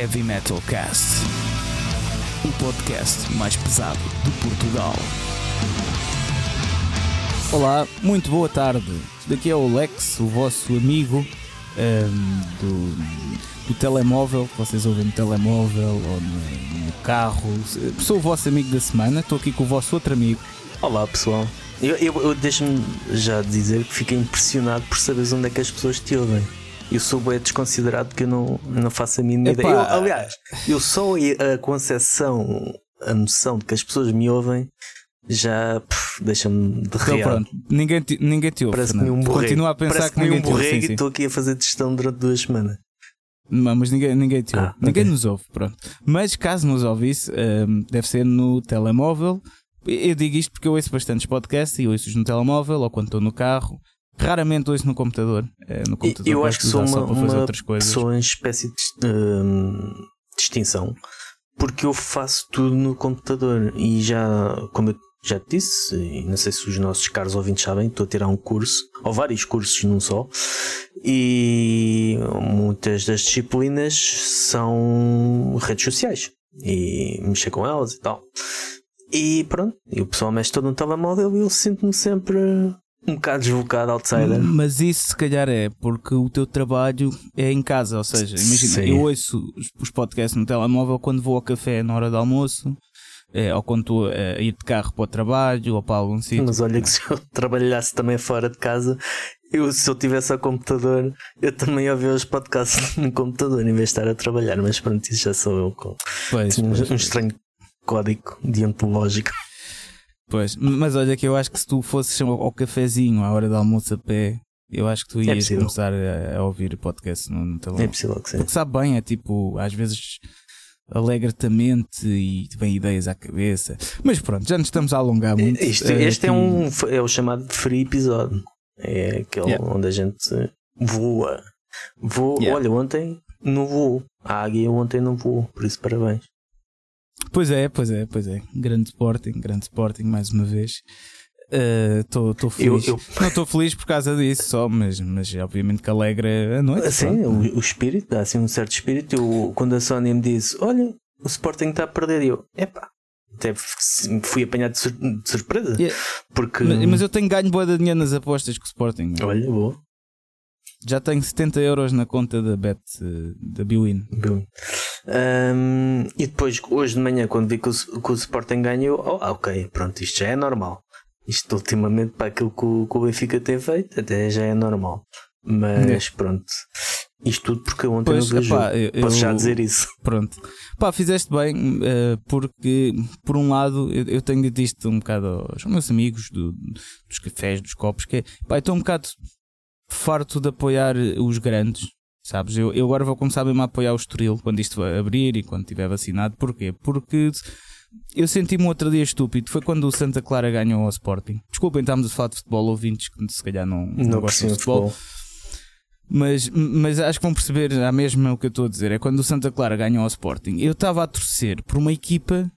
Heavy Metal Cast, o podcast mais pesado de Portugal. Olá, muito boa tarde. Daqui é o Lex, o vosso amigo ehm, do, do telemóvel, que vocês ouvem no telemóvel ou no, no carro. Sou o vosso amigo da semana, estou aqui com o vosso outro amigo. Olá pessoal, eu, eu, eu deixo-me já dizer que fiquei impressionado por saberes onde é que as pessoas te ouvem. Eu sou bem desconsiderado porque eu não, não faço a mínima Epá. ideia. Eu, aliás, eu só a concepção, a noção de que as pessoas me ouvem já deixa-me de Então pronto, ninguém te, ninguém te ouve. Parece-me um borrego. Continua a pensar que ninguém um borrego e estou aqui a fazer testão durante duas semanas. Não, mas ninguém, ninguém te ouve. Ah, ninguém ok. nos ouve, pronto. Mas caso nos ouvisse, hum, deve ser no telemóvel. Eu digo isto porque eu ouço bastantes podcasts e ouço-os no telemóvel ou quando estou no carro. Raramente ouço no computador. Eh, no computador eu acho que sou uma, uma pessoa em espécie de hum, distinção porque eu faço tudo no computador e já, como eu já te disse, e não sei se os nossos caros ouvintes sabem, estou a tirar um curso, ou vários cursos num só, e muitas das disciplinas são redes sociais e mexer com elas e tal. E pronto, e o pessoal mexe todo no telemóvel e eu sinto-me sempre um bocado deslocado, outsider. Mas isso se calhar é porque o teu trabalho é em casa, ou seja, imagina, Sim. eu ouço os, podcasts no telemóvel quando vou ao café na hora do almoço, eh, ou quando estou a ir de carro para o trabalho ou para algum sítio. Mas olha que se eu trabalhasse também fora de casa, eu, se eu tivesse ao computador, eu também ouvia os podcasts no computador em vez de estar a trabalhar. Mas pronto, isso já sou eu com Pois, um, pois, um estranho código deontológico. Pois, mas olha que eu acho que se tu fosses ao, cafezinho à hora do almoço a pé, eu acho que tu ias possível. começar a, a ouvir podcast no, no É telemóvel. possível que sim. Porque sabe bem, é tipo, às vezes alegra-te a mente e te vem ideias à cabeça. Mas pronto, já nos estamos a alongar muito. Isto- Eh, este é, um, é o chamado free episódio. É aquele Yeah. onde a gente voa. Voa. Yeah. Olha, ontem não voou. A águia ontem não voou, por isso parabéns. Pois é, pois é, pois é. Grande Sporting, grande Sporting mais uma vez. Estou Eu, feliz. eu, Não estou feliz por causa disso só, mas, mas obviamente que alegra a noite. Assim, pronto. o, o espírito, dá assim um certo espírito. Eu, quando a Sony me disse: Olha, o Sporting está a perder, e eu, epá, até fui apanhado de, sur- de surpresa. Yeah. Porque, Mas, mas eu tenho ganho boa de dinheiro nas apostas com o Sporting. olha, boa. Já tenho 70 euros na conta da Bet eh, da Biwin. boa. Ahm, e depois, hoje de manhã, quando vi que o, que o Sporting ganhou, oh, ah, ok, pronto, isto já é normal. Isto ultimamente, para aquilo que o, que o Benfica tem feito, até já é normal. Mas pronto, isto tudo porque eu ontem Pois, não vi epá, eu- Posso já eu- dizer isso. Pronto. Pá, fizeste bem, eh, porque, por um lado, eu, eu tenho dito isto um bocado aos meus amigos do- dos cafés, dos copos, que é, pá, estou um bocado farto de apoiar os grandes, sabes? Eu, eu agora vou começar mesmo a apoiar o Estoril quando isto abrir e quando estiver vacinado. Porquê? Porque eu senti-me outro dia estúpido. Foi quando o Santa Clara ganhou ao Sporting. Desculpem, estamos a falar de futebol, ouvintes que se calhar não, não, Não gostam de futebol. futebol. Mas, mas acho que vão perceber a mesma o que eu estou a dizer. É quando o Santa Clara ganhou ao Sporting. Eu estava a torcer por uma equipa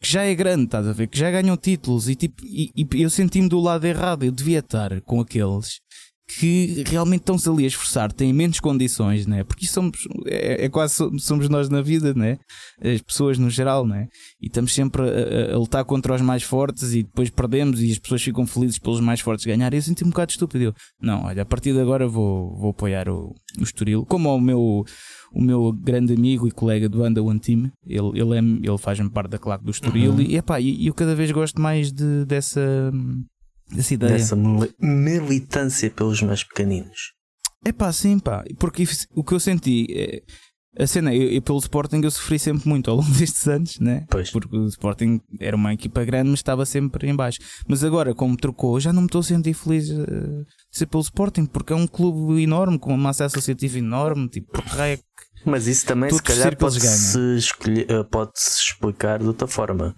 que já é grande, estás a ver? Que já ganhou títulos e, tipo, e, e eu senti-me do lado errado. Eu devia estar com aqueles que realmente estão-se ali a esforçar, têm menos condições, né? Porque somos, é, é quase so- somos nós na vida, né? As pessoas no geral, né? E estamos sempre a, a- lutar contra os mais fortes e depois perdemos e as pessoas ficam felizes pelos mais fortes ganharem. Eu senti-me um bocado estúpido. Eu, não, olha, a partir de agora vou, vou apoiar o, o Estoril. Como o meu, o meu grande amigo e colega do Anda One Team, ele, ele, é, ele faz-me parte da claque do Estoril Uhum. e, epá, e eu cada vez gosto mais de, dessa, dessa ideia. dessa mili- militância pelos mais pequeninos. É pá, sim, pá. Porque o que eu senti. É, a cena, eu, eu pelo Sporting eu sofri sempre muito ao longo destes anos, né? Pois. Porque o Sporting era uma equipa grande, mas estava sempre em baixo. Mas agora, como trocou, já não me estou a sentir feliz eh, de ser pelo Sporting, porque é um clube enorme, com uma massa associativa enorme. Tipo, que- Mas isso também, se calhar, pode-se escolher- eh, pode-se explicar de outra forma.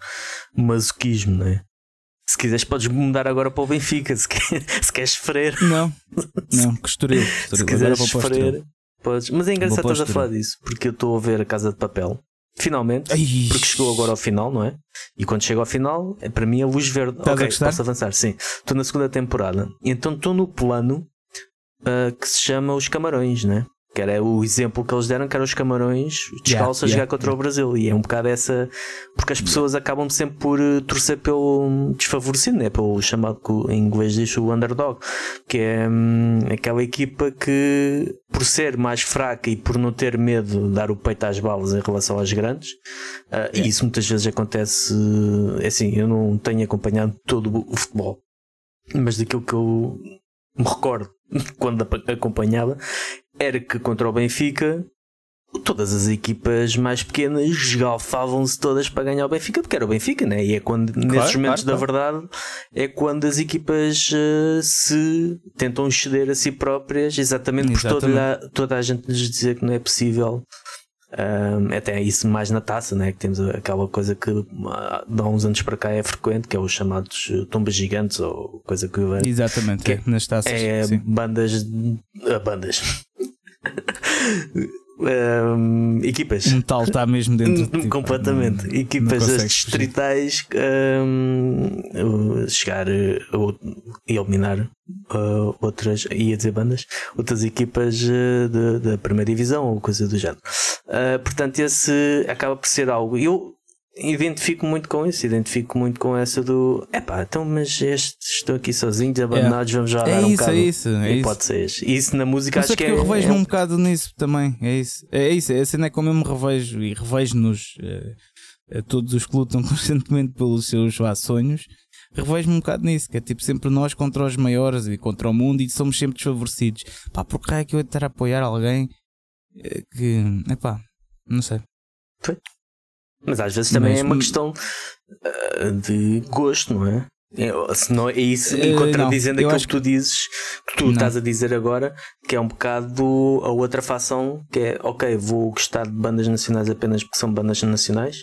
O masoquismo, não é? Se quiseres, podes mudar agora para o Benfica. Se, quer- se queres sofrer, Não, não, que Estoril. se quiseres sofrer, podes. Mas é engraçado estás a falar disso, porque eu estou a ver a Casa de Papel. Finalmente, Ai, porque chegou agora ao final, não é? E quando chega ao final, é para mim a luz verde. Estás ok, posso avançar, sim. Estou na segunda temporada. Então estou no plano ah, que se chama Os Camarões, né? Que era o exemplo que eles deram, que eram os camarões descalços yeah, a jogar yeah, contra yeah. o Brasil. E é um bocado essa. Porque as pessoas acabam sempre por uh, torcer pelo desfavorecido, né? pelo chamado em inglês diz o underdog, que é hum, aquela equipa que, por ser mais fraca e por não ter medo de dar o peito às balas em relação às grandes, uh, e isso muitas vezes acontece. É assim, eu não tenho acompanhado todo o futebol, mas daquilo que eu me recordo quando acompanhava, era que contra o Benfica todas as equipas mais pequenas galfavam-se todas para ganhar o Benfica, porque era o Benfica, né? E é quando, claro, nesses momentos claro, da verdade, é quando as equipas uh, se tentam exceder a si próprias, exatamente, exatamente. por toda, toda a gente lhes dizer que não é possível um, até isso mais na taça, né? que temos aquela coisa que há uns anos para cá é frequente, que é os chamados eh, tombas gigantes ou coisa que eu Exatamente, que é, nas taças. É sim. bandas. Uh, bandas. Um, equipas. O metal está mesmo dentro de ti, Completamente. Não, equipas não distritais um, chegar e eliminar uh, outras, ia dizer bandas, outras equipas uh, da primeira divisão ou coisa do género. Uh, portanto, esse acaba por ser algo. Eu identifico muito com isso, identifico muito com essa do epá, então, mas estes estão aqui sozinhos, abandonados, vamos já é dar um isso, bocado. É isso, é isso. Isso na música acho que é. Eu revejo-me é... um bocado nisso também, é isso. É isso, é cena é como eu me revejo e revejo-nos uh, todos os que lutam constantemente pelos seus lá, sonhos. Revejo-me um bocado nisso, que é tipo sempre nós contra os maiores e contra o mundo e somos sempre desfavorecidos. Pá, por que é que eu estar a apoiar alguém eh, que, epá, não sei. Foi. Mas às vezes também Mas, é uma questão uh, de gosto, não é? É, se não, é isso, e uh, contradizendo aquilo que tu dizes, que tu não. estás a dizer agora, que é um bocado a outra facção, que é ok, vou gostar de bandas nacionais apenas porque são bandas nacionais.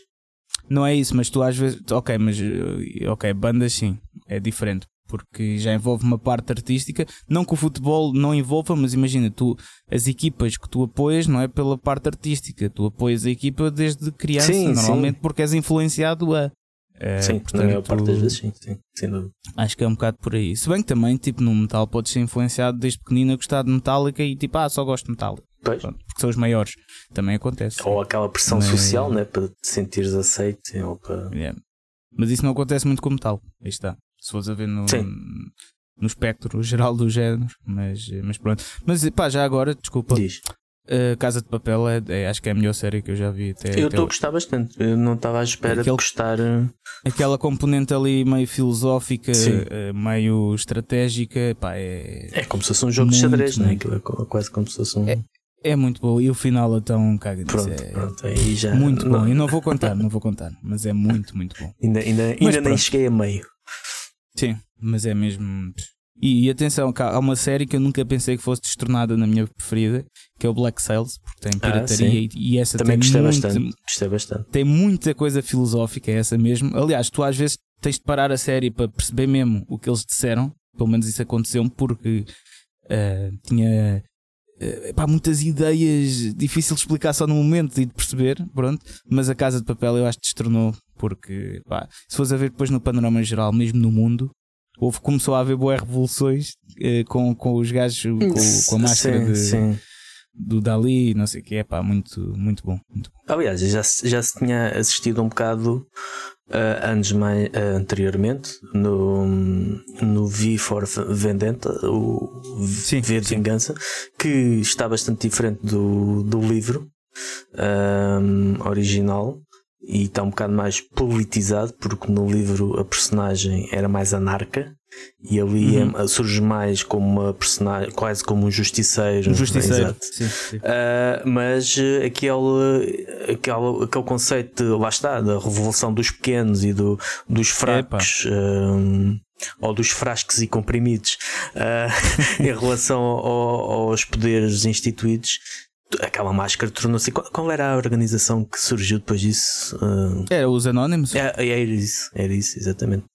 Não é isso, mas tu às vezes, ok, mas eh, ok, bandas sim, é diferente porque já envolve uma parte artística. Não que o futebol não envolva, mas imagina, tu, as equipas que tu apoias não é pela parte artística, tu apoias a equipa desde criança, sim, normalmente sim. porque és influenciado a. É, sim, portanto, na maior parte das vezes, sim, sim, sem dúvida. Acho que é um bocado por aí. Se bem que também, tipo, no metal podes ser influenciado desde pequenino a gostar de Metallica e tipo, ah, só gosto de Metallica. Pronto, porque são os maiores. Também acontece. Ou aquela pressão Mas... social, né? Para te sentires aceito. Ou para... Yeah. Mas isso não acontece muito com metal. Aí está se fores a ver no, no espectro geral dos géneros, mas, mas pronto. Mas pá, já agora, desculpa. Diz. Uh, Casa de Papel é, é, acho que é a melhor série que eu já vi até. Eu estou a gostar bastante, eu não estava à espera Aquele... de gostar. Eh, aquela componente ali meio filosófica, uh, meio estratégica, pá, é. É como se fosse um jogo de xadrez, não é? Aquilo é quase como se fosse um. É, é muito bom e o final então caga pronto, é pronto, aí já muito não... bom. Eu não vou contar, não vou contar, mas é muito, muito bom. Ainda, ainda, ainda nem cheguei a meio. Sim, mas é mesmo. E, e, atenção, há uma série que eu nunca pensei que fosse destornada na minha preferida, que é o Black Sails, porque tem ah, pirataria ah, e, e, essa Também tem gostei, muito, bastante. gostei bastante. Tem muita coisa filosófica, é essa mesmo. Aliás, tu às vezes tens de parar a série para perceber mesmo o que eles disseram, pelo menos isso aconteceu-me, porque uh, tinha pá, muitas ideias difíceis de explicar só no momento e de perceber, pronto. Mas a Casa de Papel eu acho que destornou porque pá, se fores a ver depois no panorama geral, mesmo no mundo, houve, começou a haver boas revoluções eh, com, com os gajos com, com a máscara sim, de, sim. do Dali, não sei o que é, pá, muito, muito bom. Muito bom. Aliás, já, já se tinha assistido um bocado uh, anos mais, uh, anteriormente no, no V for Vendetta, o sim, V de Vingança, que está bastante diferente do, do livro um, original e está um bocado mais politizado, porque no livro a personagem era mais anarca e ali uhum. é, surge mais como uma personagem, quase como um justiceiro. Um justiceiro, é, sim, sim. Uh, mas aquele, aquele, aquele conceito, de, lá está, da revolução dos pequenos e do, dos fracos. Uh, ou dos frascos e comprimidos uh, em relação ao, aos poderes instituídos aquela máscara tornou-se. Qual, qual, era a organização que surgiu depois disso? Uh... Era os Anónimos? É, é, era isso, era isso, exatamente.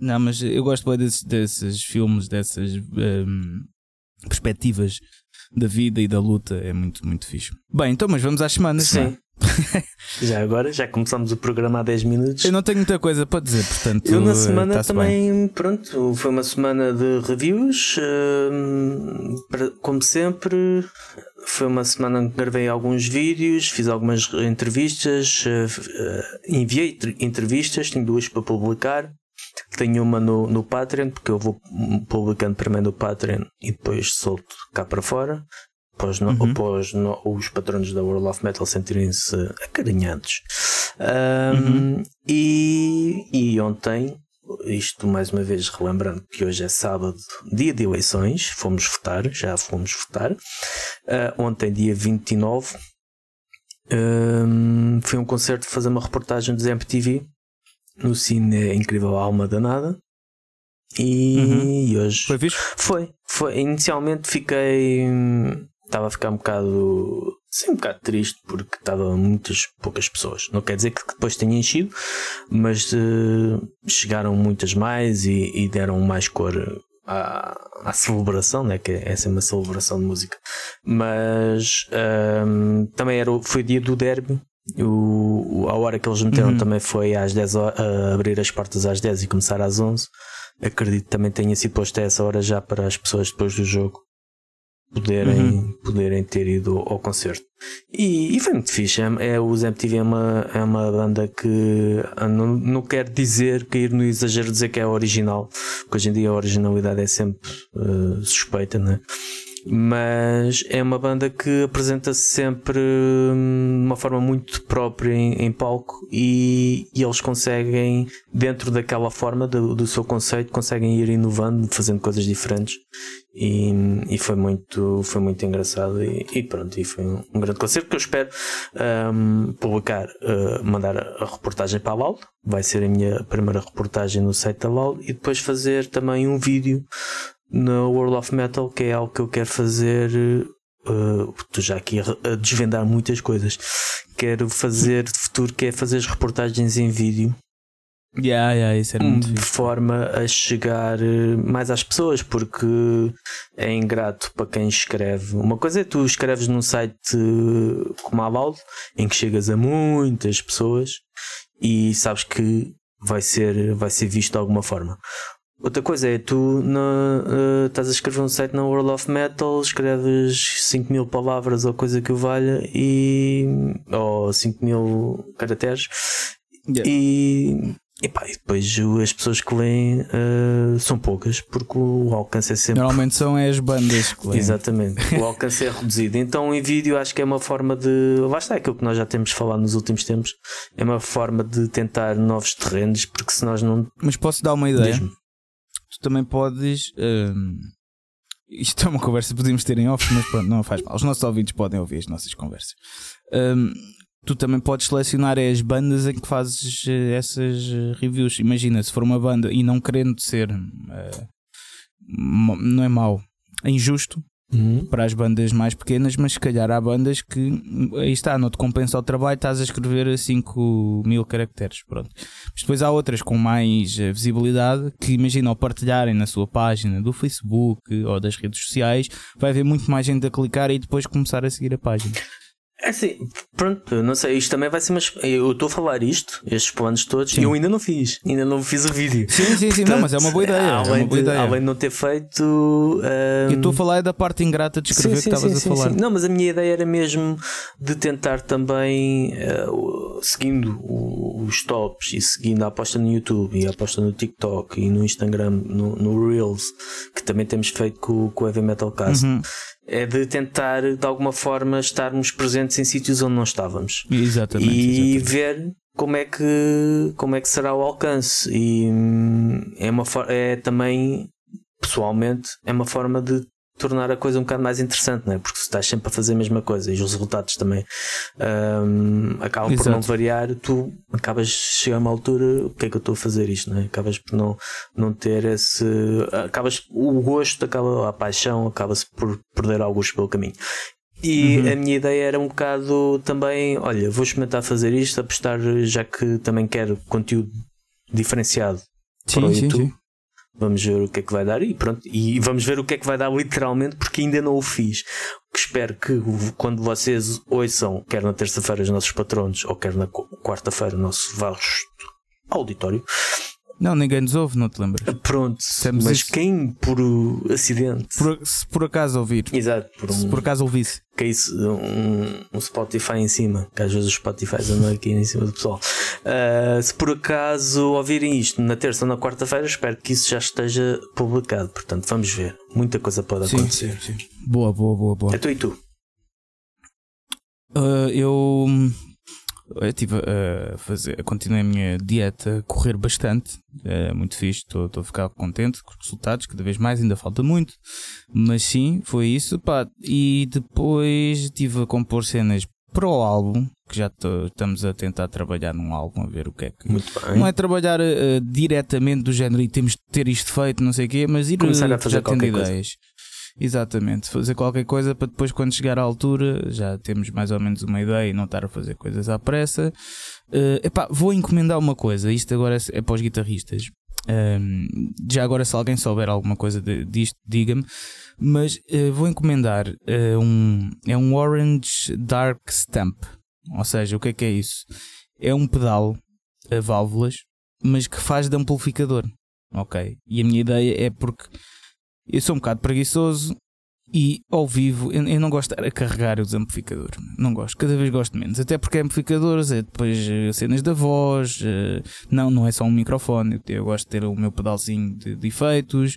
É. Não, mas eu gosto bem desses, desses filmes, dessas um, perspectivas da vida e da luta, é muito, muito fixe. Bem, então, mas vamos às semanas, Sim. já agora, já começamos o programa há 10 minutos. Eu não tenho muita coisa para dizer, portanto. Eu na semana também, bem. pronto, foi uma semana de reviews. Uh, como sempre, foi uma semana em que gravei alguns vídeos, fiz algumas entrevistas, uh, enviei entrevistas, tenho duas para publicar. Tenho uma no, no Patreon, porque eu vou publicando primeiro no Patreon e depois solto cá para fora após, no, uhum. após no, os patronos da World of Metal sentirem-se acarinhados. Um, uhum. e, e ontem, isto mais uma vez relembrando que hoje é sábado, dia de eleições, fomos votar, já fomos votar. Uh, ontem, dia 29, um, foi um concerto fazer uma reportagem do MTV no Cine Incrível Alma Danada. E, uhum. e hoje foi fixe? Foi, foi. Inicialmente fiquei estava a ficar um bocado. Sim, um bocado triste porque estava muitas poucas pessoas. Não quer dizer que depois tenha enchido, mas uh, chegaram muitas mais e, e, deram mais cor à, à celebração, né? que é essa é uma celebração de música. Mas um, ehm, também era, foi o dia do derby. O, a hora que eles meteram uhum. também foi às 10 horas, a abrir as portas às 10 e começar às 11. Acredito que também tenha sido posto a essa hora já para as pessoas depois do jogo poderem, uhum. poderem ter ido ao concerto. E, e foi muito fixe. É, é, o MTV é uma, é uma banda que ah, não, não quer dizer, cair no exagero dizer que é original, porque hoje em dia a originalidade é sempre uh, suspeita, né? Mas é uma banda que apresenta-se sempre hum, de uma forma muito própria em, em palco e, e, eles conseguem, dentro daquela forma do, do, seu conceito, conseguem ir inovando, fazendo coisas diferentes. E, e foi muito foi muito engraçado e, e, pronto e foi um, um grande concerto que eu espero um, publicar uh, mandar a reportagem para a LAL vai ser a minha primeira reportagem no site da LAL e depois fazer também um vídeo na World of Metal, que é algo que eu quero fazer. Uh, estou já aqui a desvendar muitas coisas. Quero fazer de futuro, que é fazer as reportagens em vídeo. Yeah, yeah, isso é muito de forma a chegar eh, mais às pessoas, porque é ingrato para quem escreve. Uma coisa é tu escreves num site como a Valve, em que chegas a muitas pessoas e sabes que vai ser, vai ser visto de alguma forma. Outra coisa é, tu na, uh, estás a escrever um site na World of Metal, escreves 5 mil palavras ou coisa que o valha e. ou 5 mil caracteres yeah. e. Pá, e depois as pessoas que leem uh, são poucas porque o alcance é sempre. Normalmente são as bandas que leem. Exatamente, o alcance é reduzido. Então em vídeo acho que é uma forma de. Lá está aquilo que nós já temos falado nos últimos tempos. É uma forma de tentar novos terrenos porque se nós não. Mas posso dar uma ideia? Também podes. Um, isto é uma conversa que podíamos ter em off, mas pronto, não faz mal. Os nossos ouvintes podem ouvir as nossas conversas. Um, tu também podes selecionar as bandas em que fazes eh, essas eh, reviews. Imagina, se for uma banda e não querendo ser. Uh, não é mau, é injusto uhum. para as bandas mais pequenas, mas se calhar há bandas que aí está, não te compensa o trabalho, estás a escrever 5 mil caracteres. Pronto. Mas depois há outras com mais eh, visibilidade que imagina ao partilharem na sua página do Facebook ou das redes sociais, vai haver muito mais gente a clicar e depois começar a seguir a página. É assim, pronto, não sei, isto também vai ser mas Eu estou a falar isto, estes planos todos, e eu ainda não fiz, ainda não fiz o vídeo. Sim, sim, sim, Portanto, não, mas é uma boa ideia. Além, é uma boa de, ideia. além de não ter feito. Um... Eu estou a falar é da parte ingrata de escrever sim, sim, que estavas a falar. Não, mas a minha ideia era mesmo de tentar também, uh, seguindo os tops e seguindo a aposta no YouTube e a aposta no TikTok e no Instagram, no, no Reels, que também temos feito com, com o Heavy Metal Cast. Uhum é de tentar de alguma forma estarmos presentes em sítios onde não estávamos exatamente, e exatamente. ver como é que como é que será o alcance e hum, é uma é também pessoalmente é uma forma de tornar a coisa um bocado mais interessante, não é? Porque se estás sempre a fazer a mesma coisa e os resultados também um, acabam Exato. por não variar, tu acabas de chegar a uma altura, o que é que eu estou a fazer isto, não é? Acabas por não, não ter esse. Acabas, o gosto, acaba, a paixão, acaba-se por perder alguns pelo caminho. E uhum. a minha ideia era um bocado também, olha, vou experimentar fazer isto, apostar, já que também quero conteúdo diferenciado sim, para o YouTube. Sim, sim Vamos ver o que é que vai dar e pronto. E vamos ver o que é que vai dar literalmente, porque ainda não o fiz. Espero que quando vocês ouçam, quer na terça-feira os nossos patronos, ou quer na quarta-feira o nosso vasto auditório, não, ninguém nos ouve, não te lembras? Pronto, Temos mas isso. quem por acidente. Por, se por acaso ouvir. Exato, por um, se por acaso ouvisse. Que é isso, um, um Spotify em cima, que às vezes os Spotify andam aqui em cima do pessoal. Uh, se por acaso ouvirem isto na terça ou na quarta-feira, espero que isso já esteja publicado. Portanto, vamos ver. Muita coisa pode sim, acontecer. Sim, sim. Boa, boa, boa, boa. É tu e tu? Uh, eu eu tive a fazer, continuei a minha dieta a correr bastante, é muito fixe, estou a ficar contente com os resultados, cada vez mais, ainda falta muito, mas sim, foi isso, pá. E depois estive a compor cenas para o álbum, que já estamos a tentar trabalhar num álbum, a ver o que é que. Muito bem. Não é trabalhar uh, diretamente do género e temos de ter isto feito, não sei o quê, mas ir começar a fazer já ideias. Coisa. Exatamente, fazer qualquer coisa para depois, quando chegar à altura, já temos mais ou menos uma ideia e não estar a fazer coisas à pressa. Uh, epá, vou encomendar uma coisa, isto agora é para os guitarristas. Um, já agora, se alguém souber alguma coisa de, disto, diga-me. Mas uh, vou encomendar uh, um. É um Orange Dark Stamp. Ou seja, o que é que é isso? É um pedal a válvulas, mas que faz de amplificador. Ok? E a minha ideia é porque eu sou um bocado preguiçoso e ao vivo eu, eu não gosto de carregar os amplificadores. Não gosto, cada vez gosto menos. Até porque amplificadores é depois eh, cenas da voz. Eh, não, não é só um microfone. Eu gosto de ter o meu pedalzinho de, de efeitos.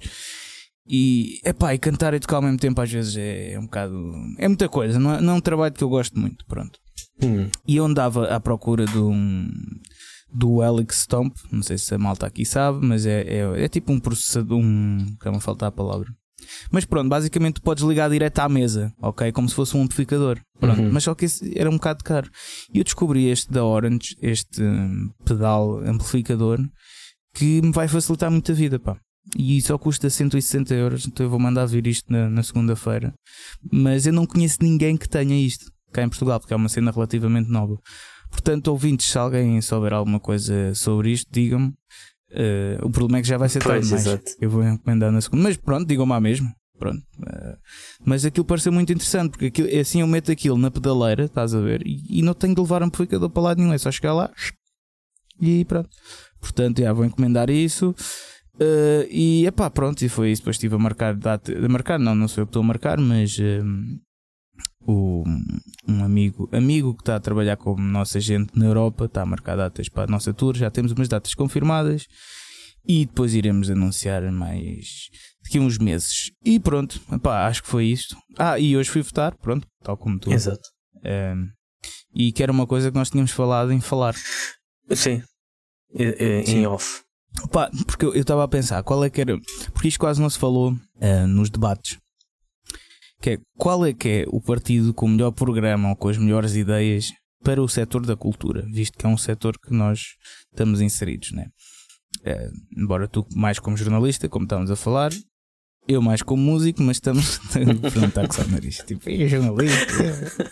E, epá, e cantar e tocar ao mesmo tempo às vezes é, é um bocado. É muita coisa, não é, não é um trabalho que eu gosto muito. Pronto. Hum. E eu andava à procura de um do Alex Stomp, não sei se a malta aqui sabe, mas é, é, é tipo um processador, um. Calma, faltar a palavra. Mas pronto, basicamente tu podes ligar direto à mesa, ok? Como se fosse um amplificador. Pronto, uhum. mas só que esse era um bocado caro. E eu descobri este da Orange, este hum, pedal amplificador, que me vai facilitar muito a vida, pá. E só custa 160 euros, então eu vou mandar vir isto na, na segunda-feira. Mas eu não conheço ninguém que tenha isto cá em Portugal, porque é uma cena relativamente nova. Portanto, ouvintes, se alguém souber alguma coisa sobre isto, digam-me. Uh, o problema é que já vai ser tarde mais. Eu vou encomendar na segunda. Mas pronto, digam-me à mesmo. Pronto. Uh, mas aquilo pareceu muito interessante, porque aquilo, assim eu meto aquilo na pedaleira, estás a ver, e, e não tenho de levar amplificador para lado nenhum, é só chegar lá e pronto. Portanto, já vou encomendar isso. Uh, e epá, pronto, e foi isso. Depois estive a marcar data. A marcar, não, não sei o que estou a marcar, mas o, um amigo, amigo que está a trabalhar como nossa gente na Europa, está a marcar datas para a nossa tour, já temos umas datas confirmadas e depois iremos anunciar mais daqui a uns meses. E pronto, epá, acho que foi isto. Ah, e hoje fui votar, pronto, tal como tu. Exato. Um, e que era uma coisa que nós tínhamos falado em falar. Sim, em off. Pá, porque eu estava a pensar qual é que era. Porque isto quase não se falou uh, nos debates que é qual é que é o partido com o melhor programa ou com as melhores ideias para o setor da cultura, visto que é um setor que nós estamos inseridos, né? É, embora tu mais como jornalista, como estávamos a falar, eu mais como músico, mas estamos a perguntar que só nariz. Tipo, é jornalista. É.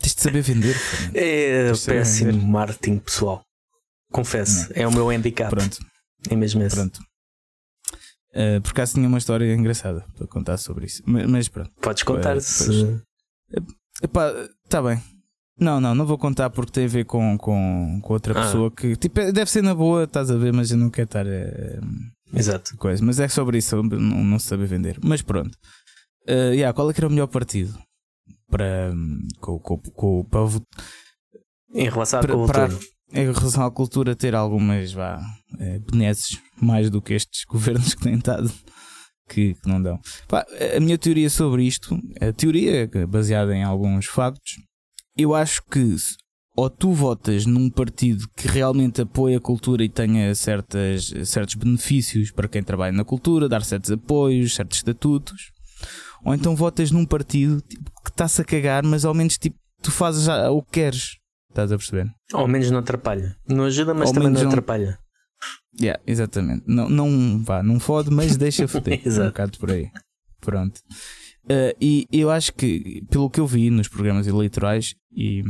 Tens de saber vender. É péssimo vender. marketing pessoal. Confesso, Não. é o meu handicap. Pronto. É mesmo esse. Pronto. Uh, por acaso tinha uma história engraçada para contar sobre isso. Mas, mas pronto. Podes contar se. Epá, tá bem. Não, não, não vou contar porque tem a ver com, com, com outra ah. pessoa que tipo, deve ser na boa, estás a ver, mas eu não quero estar. Uh, Exato. Coisa. Mas é sobre isso, não, não se sabe vender. Mas pronto. Uh, yeah, qual é que era o melhor partido para. Com, com, com, para em relação à cultura. Para, em relação à cultura, ter algumas vá, é, benesses mais do que estes governos que têm estado que, que não dão. Pá, a minha teoria sobre isto, a teoria baseada em alguns factos, eu acho que ou tu votas num partido que realmente apoia a cultura e tenha certas, certos benefícios para quem trabalha na cultura, dar certos apoios, certos estatutos, ou então votas num partido tipo, que está-se a cagar, mas ao menos tipo, tu fazes o que queres. Estás a perceber? Ao menos não atrapalha. Não ajuda, mas Ao também não, não atrapalha. Yeah, exatamente. Não, não, vá, não fode, mas deixa foder. Um bocado por aí. Pronto. Uh, e eu acho que, pelo que eu vi nos programas eleitorais, e,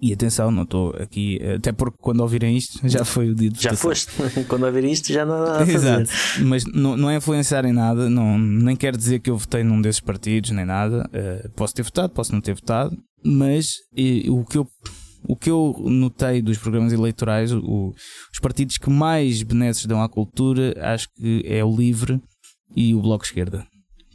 E atenção, não estou aqui, até porque quando ouvirem isto já foi o dia de Já foste, quando ouvirem isto já não há nada a fazer. Exato, mas não, não é influenciar em nada, não, nem quer dizer que eu votei num desses partidos, nem nada. Uh, posso ter votado, posso não ter votado, mas e, o, que eu, o que eu notei dos programas eleitorais, o, os partidos que mais benesses dão à cultura, acho que é o Livre e o Bloco Esquerda.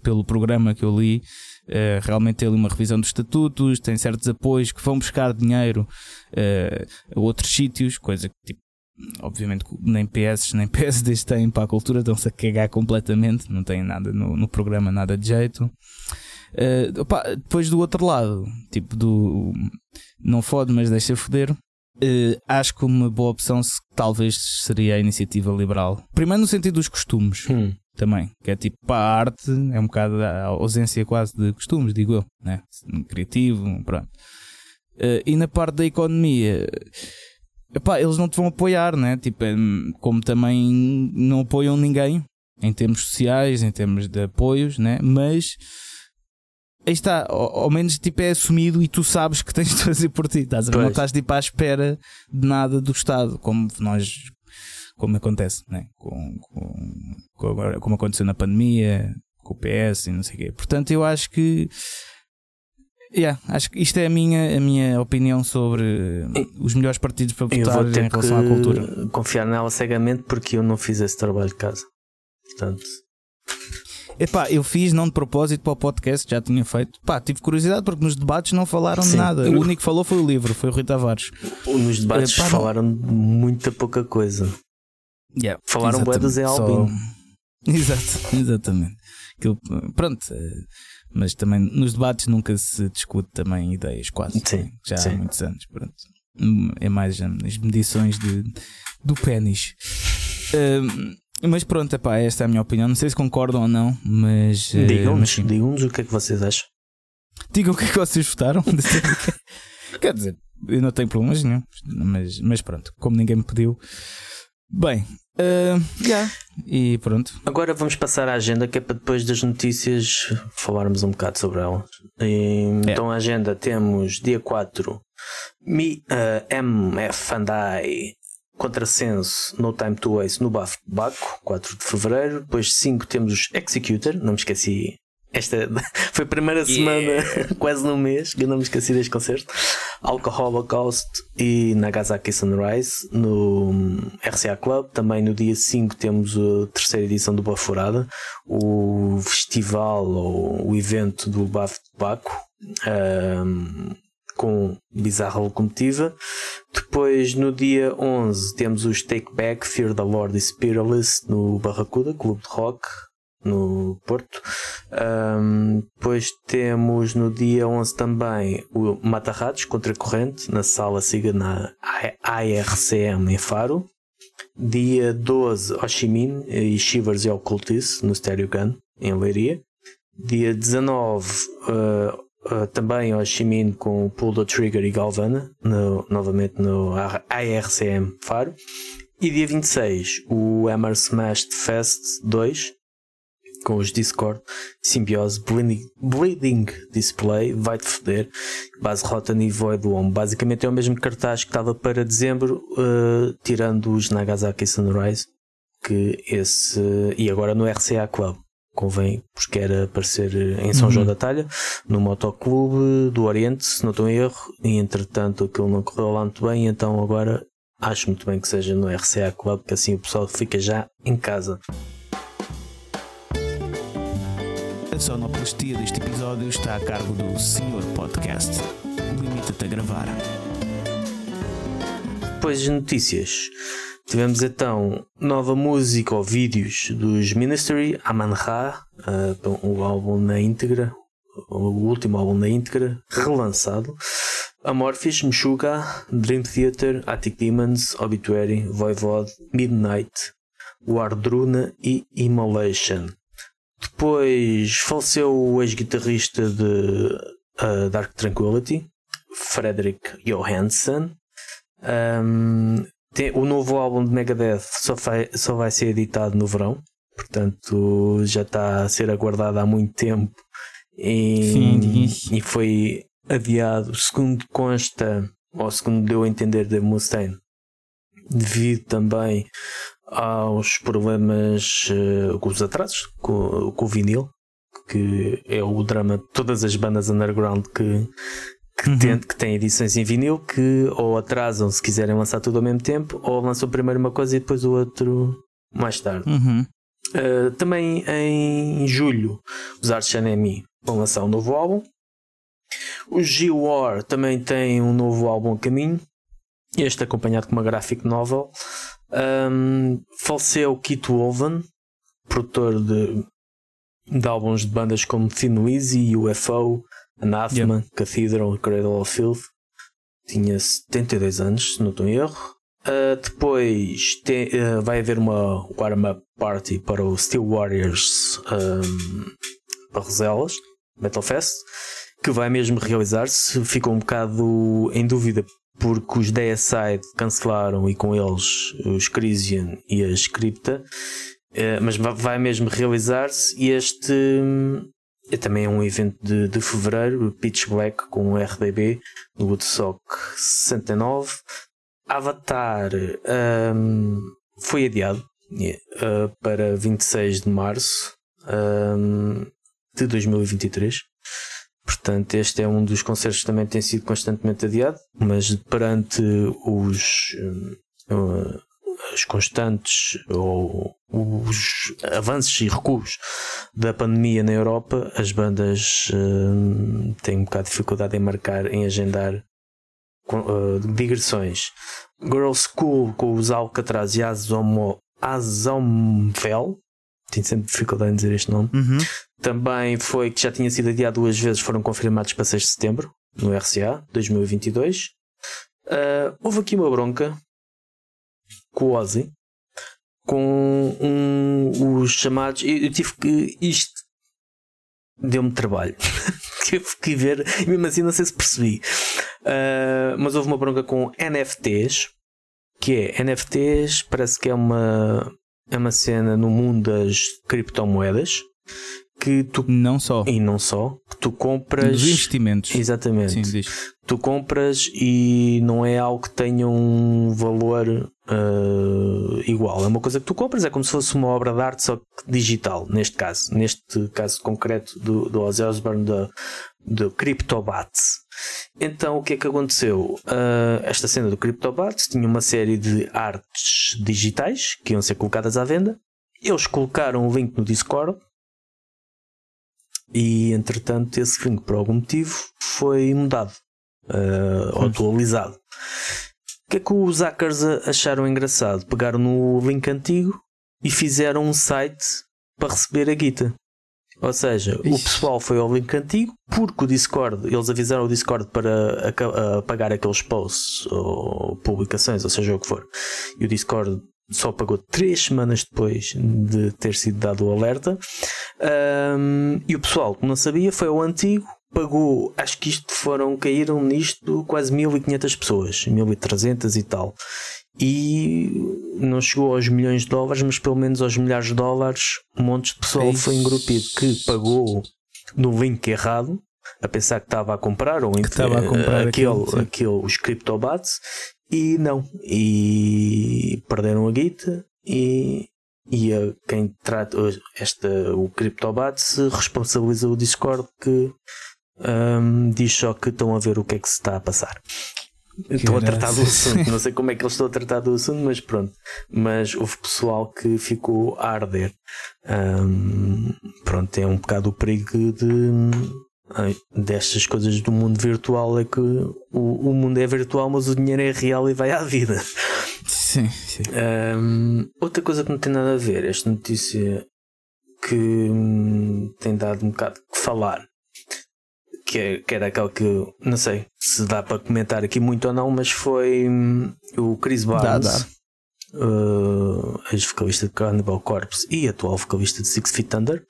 Pelo programa que eu li, Uh, realmente tem ali uma revisão dos estatutos, tem certos apoios que vão buscar dinheiro uh, a outros sítios, coisa que tipo, obviamente nem PS nem PSDs têm para a cultura, estão-se a cagar completamente, não tem nada no, no programa, nada de jeito. Uh, opa, depois do outro lado, tipo do não fode, mas deixa foder. Uh, acho que uma boa opção se, talvez seria a iniciativa liberal. Primeiro no sentido dos costumes. Hum também, que é tipo para a arte, é um bocado a ausência quase de costumes, digo eu, né? criativo, pronto. Uh, e na parte da economia, epá, eles não te vão apoiar, né? Tipo, como também não apoiam ninguém em termos sociais, em termos de apoios, né? Mas aí está, ao, ao, menos tipo é assumido e tu sabes que tens de fazer por ti, estás? Não estás tipo à espera de nada do Estado, como nós como acontece, né? com, com, com, como aconteceu na pandemia, com o PS e não sei o quê. Portanto, eu acho que. Yeah, acho que isto é a minha, a minha opinião sobre os melhores partidos para votar em relação à cultura. Confiar nela cegamente porque eu não fiz esse trabalho de casa. Portanto. Epá, eu fiz não de propósito para o podcast, já tinha feito. Pá, tive curiosidade porque nos debates não falaram de nada. O único que falou foi o livro, foi o Rui Tavares. Nos debates Epá, falaram muita pouca coisa. Yeah, Falaram bué do Zé Albino. Só... Exato, exatamente. Aquilo, pronto, eh, mas também nos debates nunca se discute também ideias, quase. Sim, já sim. há muitos anos. Pronto. É mais as medições de, do pênis. Uh, mas pronto, epá, esta é a minha opinião. Não sei se concordam ou não, mas. Eh, digam-nos uh, digam o que é que vocês acham. Digam o que é que vocês votaram. Quer dizer, eu não tenho problemas nenhum, mas, mas pronto, como ninguém me pediu. Bem, Uh, yeah. E pronto. Agora vamos passar à agenda, que é para depois das notícias falarmos um bocado sobre ela. E, Então, a agenda temos dia 4 Mi, uh, MF Andai Contrassenso No Time to Waste no Bafo Baco, 4 de Fevereiro. Depois 5 temos os Executor, não me esqueci esta foi a primeira yeah. semana, quase no mês, que eu não me esqueci deste concerto. Alcohol Holocaust e Nagasaki Sunrise no RCA Club. Também no dia 5 temos a terceira edição do Baforada, o festival ou o evento do Bafo de Baco. Um, com Bizarra Locomotiva. Depois, no dia 11, temos os Take Back, Fear the Lord e Spiritualist no Barracuda, Clube de Rock no Porto. Um, depois temos no dia 11 também o Mata-Ratos contra corrente na sala Siga na ARCM em Faro. Dia 12 Oshimin e Shivers e Occultice no Stereo Gun em Leiria. Dia 19 uh, Uh, também Oshimin com Pull the Trigger e Galvana, no, novamente no ARCM Faro. E dia 26, o Hammer Smashed Fest 2, com os Discord, Simbiose, Bleeding, Bleeding Display, vai-te foder, Base Rotten e Void One. Basicamente é o mesmo cartaz que estava para dezembro, uh, tirando os Nagasaki Sunrise, que esse. e agora no RCA Club. Convém, porque era aparecer em São uhum. João da Talha, no Motoclube do Oriente, se não estou em erro, e entretanto aquilo não correu lá muito bem, então agora acho muito bem que seja no RCA Club, que assim o pessoal fica já em casa. A sonoplastia deste episódio está a cargo do Senhor Podcast. Limita-te a gravar. Depois de notícias, tivemos então nova música ou vídeos dos Ministry, Aman Ra, uh, o álbum na íntegra, o último álbum na íntegra, relançado. Amorphis, Meshuga, Dream Theater, Attic Demons, Obituary, Voivod, Midnight, Wardruna e Immolation. Depois faleceu o ex-guitarrista de uh, Dark Tranquility, Frederick Johansson. Um, tem, o novo álbum de Megadeth só vai, só vai ser editado no verão, portanto já está a ser aguardado há muito tempo. E, Sim, e foi adiado, segundo consta ou segundo deu a entender Dave Mustaine, devido também aos problemas uh, com os atrasos com, com o vinil, que é o drama de todas as bandas underground que, que, uhum. tem, que têm edições em vinil que ou atrasam se quiserem lançar tudo ao mesmo tempo, ou lançam primeiro uma coisa e depois o outro mais tarde. Uhum. Uh, também em julho, os Arch Enemy vão lançar um novo álbum. O G-War também tem um novo álbum a caminho. Este acompanhado com uma graphic novel. Um, faleceu Kit Wolven, produtor de, de álbuns de bandas como Thin Lizzy, UFO, Anathema, yeah. Cathedral, Cradle of Filth. Tinha 72 anos, se não estou em erro. Uh, depois tem, uh, vai haver uma warm-up party para o Steel Warriors um, Barroselas Metal Fest que vai mesmo realizar-se. Ficou um bocado em dúvida porque os Deicide cancelaram e com eles os Crisian e a Scripta, mas vai mesmo realizar-se. E este é também um evento de, de fevereiro, Pitch Black com RDB no Woodstock 69. Avatar um, foi adiado uh, para 26 de março um, de 2023. Portanto, este é um dos concertos que também tem sido constantemente adiado, mas perante os, uh, as constantes ou os avanços e recuos da pandemia na Europa, as bandas uh, têm um bocado de dificuldade em marcar, em agendar uh, digressões. Girl School com os Alcatraz e Azomo, Azomvel. Tenho sempre dificuldade em dizer este nome. Uhum. Também foi que já tinha sido adiado duas vezes, foram confirmados para 6 de setembro, no RCA 2022. Uh, houve aqui uma bronca com o Ozzy, com um, os chamados. Eu, eu tive que. Isto deu-me trabalho. tive que ver, e mesmo assim não sei se percebi. Uh, mas houve uma bronca com NFTs, que é NFTs, parece que é uma, é uma cena no mundo das criptomoedas que tu não só e não só que tu compras dos investimentos exatamente Sim, tu compras e não é algo que tenha um valor uh, igual. É uma coisa que tu compras é como se fosse uma obra de arte só digital neste caso. Neste caso concreto do, do Ozzy Osbourne da do CryptoBats então o que é que aconteceu? Uh, esta cena do CryptoBats tinha uma série de artes digitais que iam ser colocadas à venda. Eles colocaram o link no Discord e entretanto esse link por algum motivo foi mudado uh, ou atualizado. Que é que os hackers acharam engraçado? Pegaram no link antigo e fizeram um site para receber a guita. Ou seja, Ixi. o pessoal foi ao link antigo porque o Discord, eles avisaram o Discord para apagar aqueles posts ou publicações, ou seja o que for. E o Discord só pagou três semanas depois de ter sido dado o alerta. Um, e o pessoal que não sabia foi ao antigo, pagou, acho que isto foram, caíram nisto quase 1500 pessoas, 1300 e tal. E não chegou aos milhões de dólares, mas pelo menos aos milhares de dólares, um monte de pessoal Eixe. foi engrupido que pagou no link errado, a pensar que estava a comprar, ou que estava a comprar aquele, aquele, aquele os CryptoBats, e não. E perderam a guita e, e a, quem trata esta, o CryptoBat se responsabiliza o Discord que um, diz só que estão a ver o que é que se está a passar. Estão a tratar do assunto, não sei como é que eles estão a tratar do assunto, mas pronto. Mas houve pessoal que ficou a arder. Um, pronto, é um bocado o perigo de destas coisas do mundo virtual é que o, o mundo é virtual, mas o dinheiro é real e vai à vida. Sim, sim. Um, outra coisa que não tem nada a ver, esta notícia que hum, tem dado um bocado que falar, que, é, que era aquela que não sei se dá para comentar aqui muito ou não, mas foi hum, o Chris Barnes. Uh, ex-vocalista de Cannibal Corpse e atual vocalista de Six Feet Under,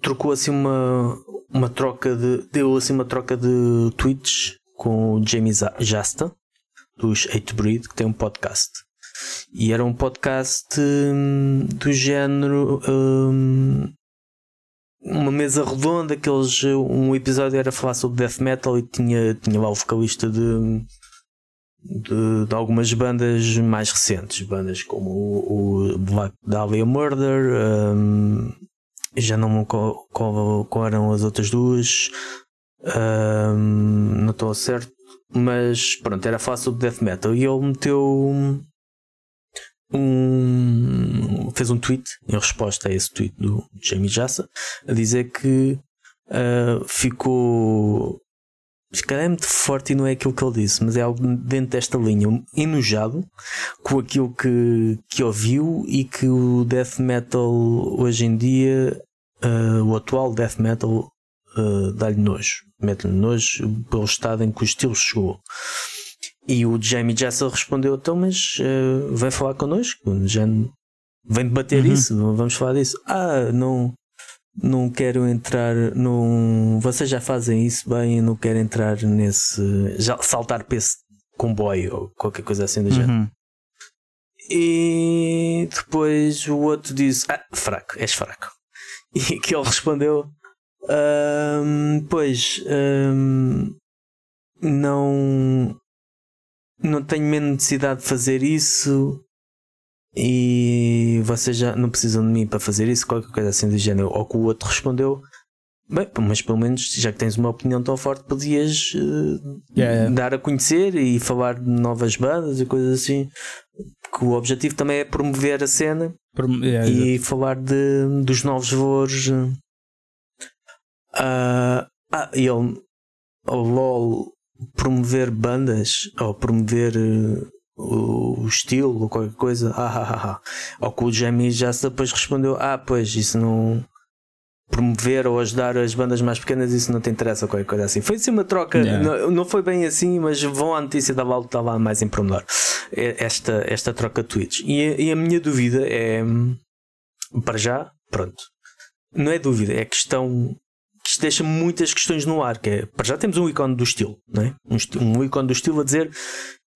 trocou assim uma, uma troca de. deu assim uma troca de tweets com o James Jasta dos 8 Breed que tem um podcast. E era um podcast hum, do género. Hum, uma mesa redonda que eles, um episódio era falar sobre death metal e tinha, tinha lá o vocalista de, de, de algumas bandas mais recentes, bandas como o, o Black Dahlia Murder, um, já não me qual, eram as outras duas, um, não estou certo, mas pronto, era falar sobre death metal. E ele meteu um, fez um tweet em resposta a esse tweet do Jamie Jassa a dizer que uh, ficou é muito forte e não é aquilo que ele disse, mas é algo dentro desta linha, enojado com aquilo que, que ouviu e que o death metal hoje em dia, uh, o atual death metal, uh, dá-lhe nojo. Mete-lhe nojo pelo estado em que o estilo chegou. E o Jamie Jessel respondeu: então, mas uh, vem falar connosco, já vem debater uhum. isso, vamos falar disso. Ah, não, não quero entrar. Não, vocês já fazem isso bem, não quero entrar nesse. Já, saltar para esse comboio ou qualquer coisa assim do uhum. género. E depois o outro disse: Ah, fraco, és fraco. E que ele respondeu: um, Pois, um, não não tenho menos necessidade de fazer isso e vocês já não precisam de mim para fazer isso, qualquer coisa assim do género. Ou que o outro respondeu, bem, mas pelo menos já que tens uma opinião tão forte, podias uh, yeah, dar a conhecer e falar de novas bandas e coisas assim. Que o objetivo também é promover a cena yeah, e falar de, dos novos valores. Uh, ah, e ele, o LOL promover bandas ou promover uh, o, estilo ou qualquer coisa, ah, ah, ah, ah. Ou que o Jamie já depois respondeu: Ah, pois isso não. Promover ou ajudar as bandas mais pequenas, isso não te interessa, ou qualquer coisa assim. Foi assim uma troca, yeah. não, não, foi bem assim, mas vão à notícia da Valdo estava mais em promenor. Esta, esta troca de tweets. E, e a minha dúvida é: para já, pronto, não é dúvida, é questão que deixa muitas questões no ar, que é, para já temos um ícone do estilo, não é? um, um ícone do estilo a dizer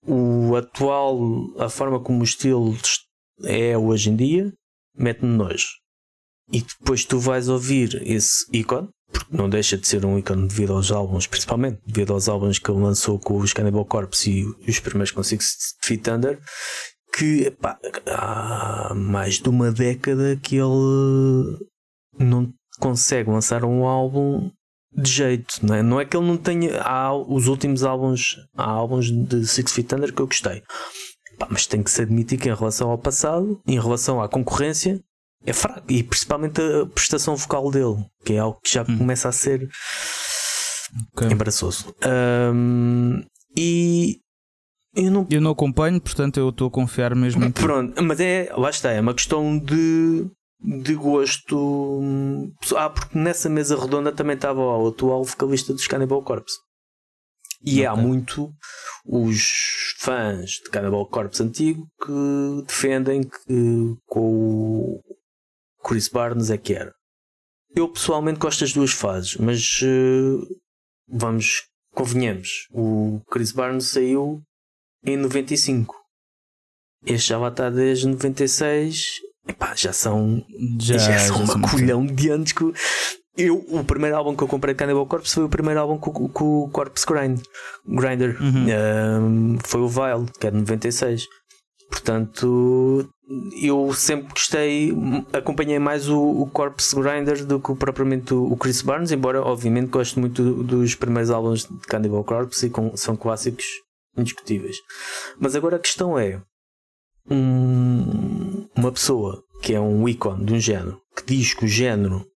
o atual, a forma como o estilo é hoje em dia, mete-me nojo. E depois tu vais ouvir esse ícone, porque não deixa de ser um ícone devido aos álbuns, principalmente devido aos álbuns que ele lançou com os Cannibal Corpse e os primeiros com Six Feet Under, que epá, há mais de uma década que ele não consegue lançar um álbum de jeito, não é? Não é que ele não tenha. Há os últimos álbuns, há álbuns de Six Feet Under que eu gostei, Pá, mas tem que se admitir que em relação ao passado, em relação à concorrência, é fraco e principalmente a prestação vocal dele, que é algo que já hum. começa a ser okay. embaraçoso. Um, e eu não... eu não acompanho, portanto eu estou a confiar mesmo em Pronto, mas é, lá está, é uma questão de de gosto. Ah, porque nessa mesa redonda também estava o atual vocalista dos Cannibal Corpse. E okay. há muito os fãs de Cannibal Corpse antigo que defendem que com o Chris Barnes é que era. Eu pessoalmente gosto das duas fases, mas uh, vamos, convenhamos, o Chris Barnes saiu em 95. Este já vai estar desde 96 Epá, já são, já, já são já uma colhão de anos que eu, o primeiro álbum que eu comprei de Cannibal Corpse foi o primeiro álbum com, com o Corpse Grind, Grinder. Uhum. Um, foi o Vile, que é de 96. Portanto, eu sempre gostei, acompanhei mais o, o Corpse Grinder do que propriamente o, o, Chris Barnes, embora obviamente gosto muito dos primeiros álbuns de Cannibal Corpse e com, são clássicos indiscutíveis. Mas agora a questão é: um, uma pessoa que é um ícone de um género que diz que o género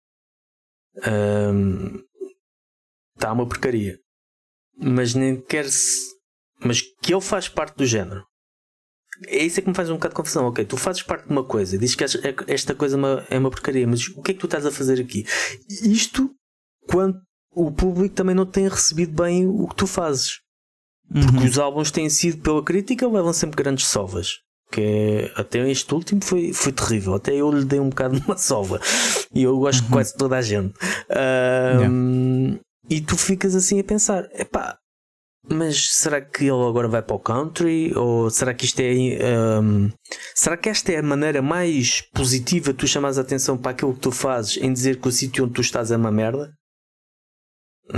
um, está uma porcaria, mas nem quer se. Mas que ele faz parte do género. É isso é que me faz um bocado de confusão. Ok, tu fazes parte de uma coisa, dizes que esta coisa é uma, é uma porcaria, mas o que é que tu estás a fazer aqui? Isto quando o público também não tem recebido bem o que tu fazes. Porque uhum. os álbuns têm sido, pela crítica, levam sempre grandes sovas que é, até este último foi, foi terrível. Até eu lhe dei um bocado de uma sova e eu gosto de quase toda a gente. Um, yeah. E tu ficas assim a pensar: epá, mas será que ele agora vai para o country? Ou será que isto é. Um, será que esta é a maneira mais positiva de tu chamares a atenção para aquilo que tu fazes em dizer que o sítio onde tu estás é uma merda?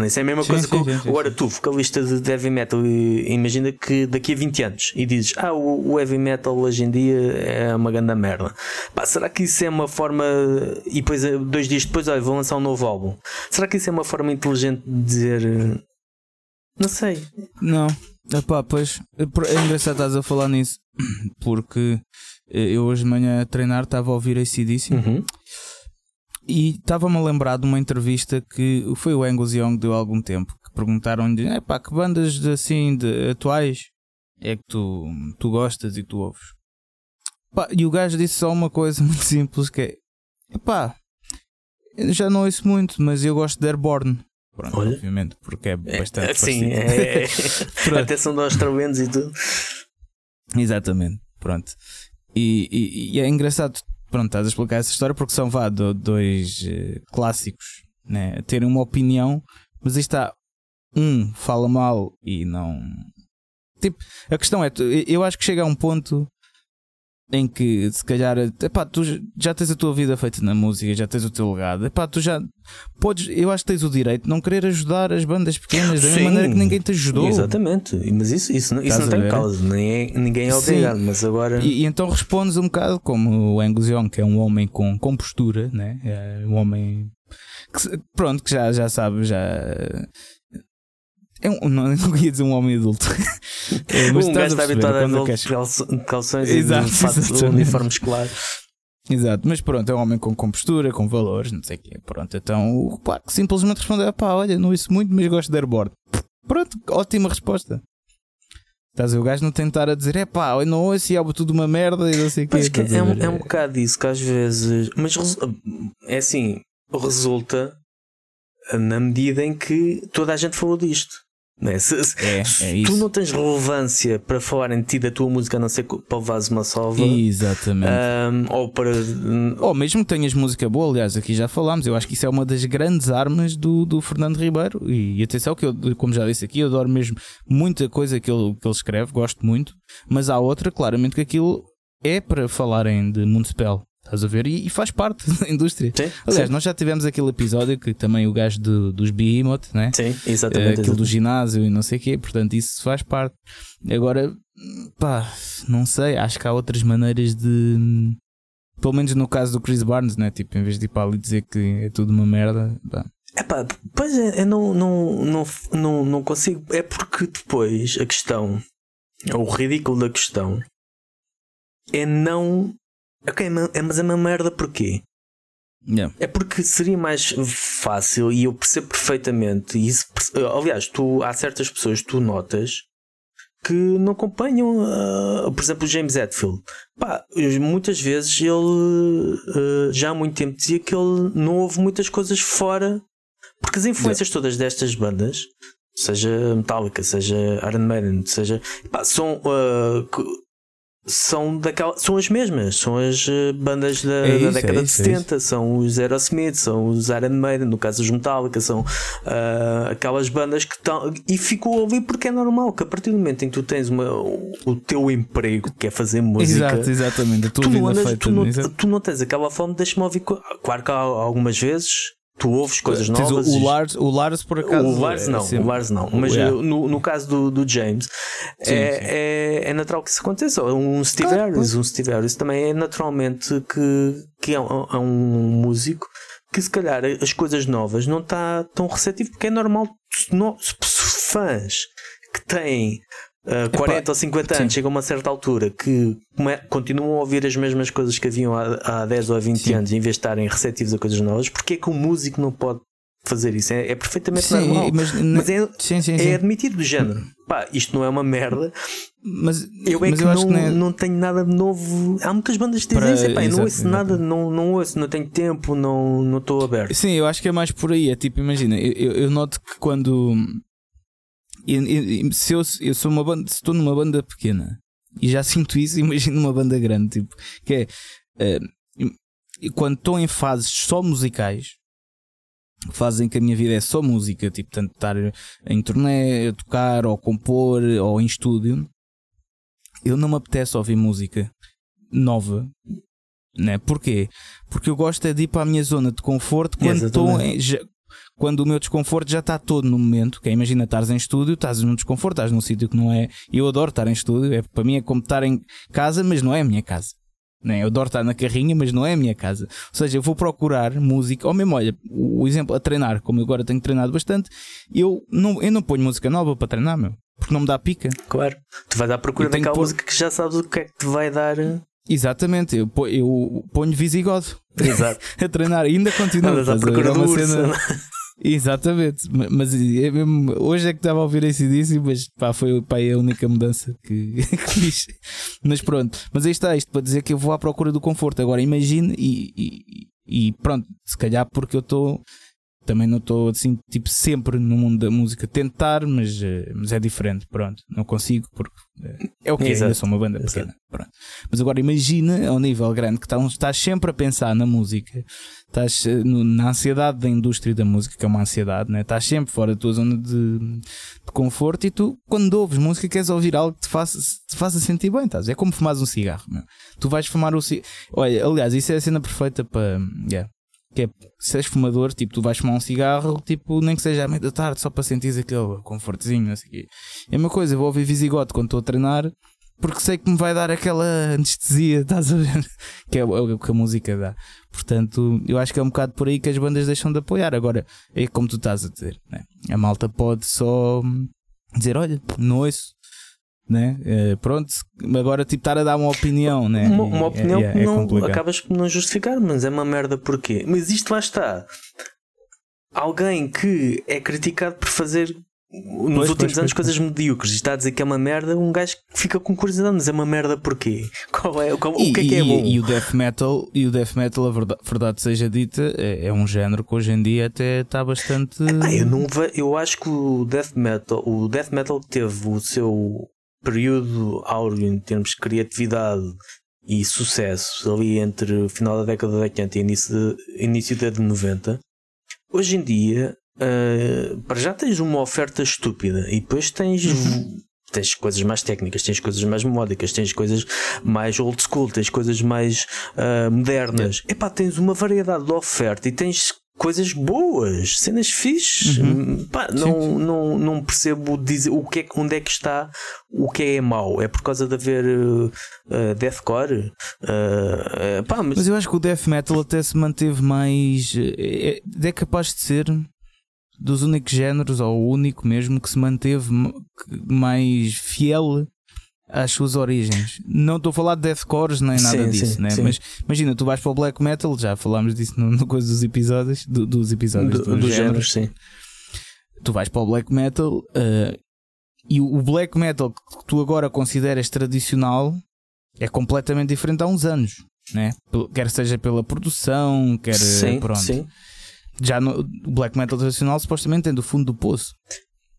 Isso é a mesma sim, coisa sim, que sim, agora tu, vocalista de heavy metal, imagina que daqui a 20 anos e dizes ah, o, heavy metal hoje em dia é uma grande merda. Pá, será que isso é uma forma e depois dois dias depois olha, vou lançar um novo álbum? Será que isso é uma forma inteligente de dizer não sei. Não. Epá, pois é engraçado estás a falar nisso porque eu hoje de manhã a treinar estava a ouvir ACDC uhum. E estava-me a lembrar de uma entrevista que foi o Angus Young deu há algum tempo que perguntaram-lhe epá, que bandas de, assim de atuais é que tu, tu gostas e tu ouves epá, e o gajo disse só uma coisa muito simples que é epá, já não ouço muito mas eu gosto de Airborne Pronto, Olha. obviamente, porque é, é bastante. É, sim, é, é. até são de australianos e tudo. Exatamente, pronto. E, e, e, é engraçado, pronto, estás a explicar essa história porque são vá, dois uh, clássicos né, terem uma opinião, mas aí está, um fala mal e não. Tipo, a questão é, eu acho que chega a um ponto em que se calhar epá, tu já tens a tua vida feita na música, já tens o teu legado, epá, tu já podes, eu acho que tens o direito de não querer ajudar as bandas pequenas da mesma maneira que ninguém te ajudou. Exatamente, mas isso, isso, não, isso não tem causa, nem é, ninguém é obrigado, Sim. mas agora. E, e, então respondes um bocado como o Angus Young, que é um homem com, com postura, né? é um homem que, pronto, que já, já sabe, já é um, não, não ia dizer um homem adulto. é, mas um gajo está habituado a andar de calções Exato, e de fato uniforme escolar. Exato, mas pronto, é um homem com compostura, com valores, não sei o quê. Pronto, então o pá, simplesmente respondeu: pá, olha, não isso muito, mas gosto de airboard. Pronto, ótima resposta. Estás a ver? O gajo não tentar a dizer: é pá, eu não ouço e é tudo uma merda e não sei o quê. É, um, é um bocado isso que às vezes. Mas é assim, resulta na medida em que toda a gente falou disto. Né? Se, se, é, é tu não tens relevância para falar em ti da tua música, a não ser para levares uma salva. Exatamente. Um, ou para. Ou mesmo que tenhas música boa, aliás, aqui já falámos. Eu acho que isso é uma das grandes armas do, do Fernando Ribeiro. E, e atenção, que eu, como já disse aqui, eu adoro mesmo muita coisa que ele, que ele escreve, gosto muito. Mas há outra, claramente, que aquilo é para falarem de Municipal. Estás a ver? E, e, faz parte da indústria. Sim, Aliás, sim. nós já tivemos aquele episódio que também o gajo de, dos Behemoth, né? Sim, exatamente. Uh, aquilo do ginásio e não sei o quê, portanto, isso faz parte. Agora, pá, não sei, acho que há outras maneiras de. Pelo menos no caso do Chris Barnes, né? Tipo, em vez de ir para ali dizer que é tudo uma merda, pá. É pá, pois é, eu não, não, não, não, não consigo. É porque depois a questão, o ridículo da questão é não Ok, é, mas é uma merda porquê? Yeah. É porque seria mais fácil e eu percebo perfeitamente. Isso, aliás, tu, há certas pessoas tu notas que não acompanham, uh, por exemplo, o James Hetfield. Pá, muitas vezes ele uh, já há muito tempo dizia que ele não ouve muitas coisas fora, porque as influências yeah. todas destas bandas, seja Metallica, seja Iron Maiden, seja pá, são uh, são, daquela, são as mesmas, são as eh, bandas da, é isso, da década é isso, de 70, é são os Aerosmith, são os Iron Maiden, no caso os Metallica, são uh, aquelas bandas que estão. E ficou ali porque é normal que a partir do momento em que tu tens uma, o teu emprego, que é fazer música, Exato, exatamente, tu, não andas, tu, não, tu não tens aquela fome, deixa-me ouvir. Claro que há algumas vezes tu ouves coisas novas. O, o, Lars, o Lars, por acaso. O Lars é não, assim, o Lars não. Mas yeah. no, no caso do, do James, sim, é, sim. É, é natural que isso aconteça. Um Steve claro, Harris, um Steve Harris também é naturalmente que, que é, um, é um músico que se calhar as coisas novas não está tão receptivo porque é normal fãs que têm uh, 40 Epá, ou 50 anos, sim. chegam a uma certa altura que continuam a ouvir as mesmas coisas que haviam há, há 10 ou 20 sim. anos, em vez de estarem receptivos a coisas novas, porque é que o músico não pode fazer isso? É, é perfeitamente sim, normal, mas, mas é, sim, sim, é admitido do género. Pá, isto não é uma merda, mas eu é mas que, eu não, que não, é... não, tenho nada de novo. Há muitas bandas que dizem isso, pá, não ouço nada, não, não ouço, não tenho tempo, não estou aberto. Sim, eu acho que é mais por aí. É tipo, imagina, eu, eu noto que quando e, e, se eu, eu sou uma banda, estou numa banda pequena e já sinto isso, imagino uma banda grande, tipo, que é uh, quando estou em fases só musicais, fazem que a minha vida é só música, tipo, tanto estar em turnê, a tocar, ou compor, ou em estúdio, eu não me apetece ouvir música nova. Né? Porquê? Porque eu gosto é de ir para a minha zona de conforto quando estou quando o meu desconforto já está todo no momento. Que é, imagina, estás em estúdio, estás num desconforto, estás num sítio que não é. Eu adoro estar em estúdio, é, para mim é como estar em casa, mas não é a minha casa. Né? Eu adoro estar na carrinha, mas não é a minha casa. Ou seja, eu vou procurar música, ou mesmo, olha, o exemplo, a treinar, como eu agora tenho treinado bastante, eu não, eu não ponho música nova para treinar, meu, porque não me dá pica. Claro, tu vais à procura daquela pôr... música que já sabes o que é que te vai dar. Eh, Exatamente, eu, eu ponho Visigodo Exato. a treinar, ainda continuo. Andas à procura do cena... Exatamente, mas é mesmo, hoje é que estava a ouvir esse disso, mas pá, foi pá, a única mudança que, que fiz. Mas pronto, mas aí está isto para dizer que eu vou à procura do conforto. Agora imagine e, e, e pronto, se calhar porque eu estou também não estou assim, tipo, sempre no mundo da música tentar, mas, eh, mas é diferente, pronto, não consigo porque eh, é o que é, ainda sou uma banda pequena, pronto. Mas agora imagina ao nível grande que estás, estás sempre a pensar na música, estás eh, na ansiedade da indústria da música, que é uma ansiedade, né? estás sempre fora da tua zona de, de conforto e tu, quando ouves música, queres ouvir algo que te faça, te faça sentir bem, estás? É como fumares um cigarro, meu. tu vais fumar o cigarro. Olha, aliás, isso é a cena perfeita para. Yeah que é, se és fumador, tipo, tu vais fumar um cigarro, tipo, nem que seja à meia da tarde, só para sentir aquele confortezinho, quê. É uma coisa, eu vou ouvir Visigote quando estou a treinar, porque sei que me vai dar aquela anestesia, estás a ver? que é o que a música dá. Portanto, eu acho que é um bocado por aí que as bandas deixam de apoiar. Agora, é como tu estás a dizer, né? a malta pode só dizer: Olha, não ouço, né? Uh, pronto, agora tipo estar a dar uma opinião, né? Uma, uma opinião é, é, que não, acabas por não justificar, mas é uma merda porquê? Mas isto lá está. Alguém que é criticado por fazer nos pois, últimos pois, anos pois, coisas medíocres e está a dizer que é uma merda, um gajo que fica com curiosidade, mas é uma merda porquê? Qual é, qual, e, o que é que é bom? E, e, o death metal, e o death metal, a verdade, verdade seja dita, é, é, um género que hoje em dia até está bastante. Ah, eu, não ve, eu acho que o death metal, o death metal teve o seu período áureo em termos de criatividade e sucesso ali entre o final da década de 80 e início, de, início da de 90, hoje em dia uh, para já tens uma oferta estúpida e depois tens. Uhum. Tens coisas mais técnicas, tens coisas mais melódicas, tens coisas mais old school, tens coisas mais uh, modernas. Yeah. Epá, tens uma variedade de oferta e tens coisas boas, cenas fixes. Uhum. Pá, não, não, não percebo dizer o que é, onde é que está o que é mau. É por causa de haver uh, deathcore? Uh, pá, mas... mas... eu acho que o death metal até se manteve mais. É, é capaz de ser dos únicos géneros, ou o único mesmo, que se manteve mais fiel às suas origens. Não estou a falar de deathcores nem nada sim, disso, sim, né? Sim. mas imagina, tu vais para o black metal, já falámos disso no, no coisa dos episódios, do, dos episódios do, dos, géneros, sim. Tu vais para o black metal uh, e o black metal que tu agora consideras tradicional é completamente diferente há uns anos, né? quer seja pela produção, quer sim, pronto. Sim. Já no, o black metal tradicional supostamente tem do fundo do poço.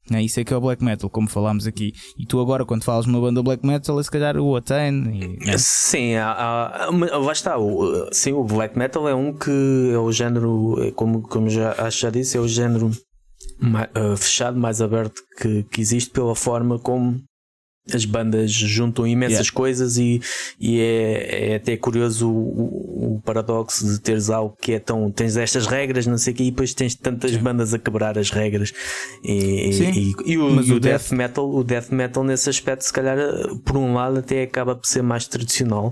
É isso é que é o black metal, como falámos aqui. E tu agora, quando falas numa banda black metal, é se calhar o Atane. E... Sim, há, há, lá está. O, sim, o black metal é um que é o género, é como, como já, acho já disse, é o género mais, uh, fechado, mais aberto que, que existe pela forma como as bandas juntam imensas yeah. coisas e, e é, é até curioso o, o, paradoxo de teres algo que é tão. tens estas regras, não sei o que, e depois tens tantas Sim. bandas a quebrar as regras. E, e, e o, e o, death, death metal, o death metal nesse aspecto, se calhar, por um lado, até acaba por ser mais tradicional,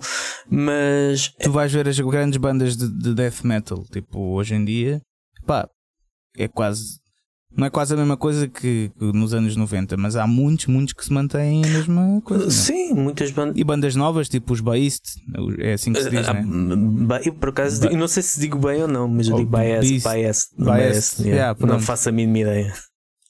mas. Tu vais ver as grandes bandas de, de death metal, tipo, hoje em dia, pá, é quase não é quase a mesma coisa que, nos anos 90, mas há muitos, muitos que se mantêm a mesma coisa. Não? É? Sim, muitas bandas. E bandas novas, tipo os Baist, é assim que se diz, uh, né? Eu por acaso, ba... não sei se digo bem ou não, mas eu digo Baist, Baist, yeah. yeah, não faço a mínima ideia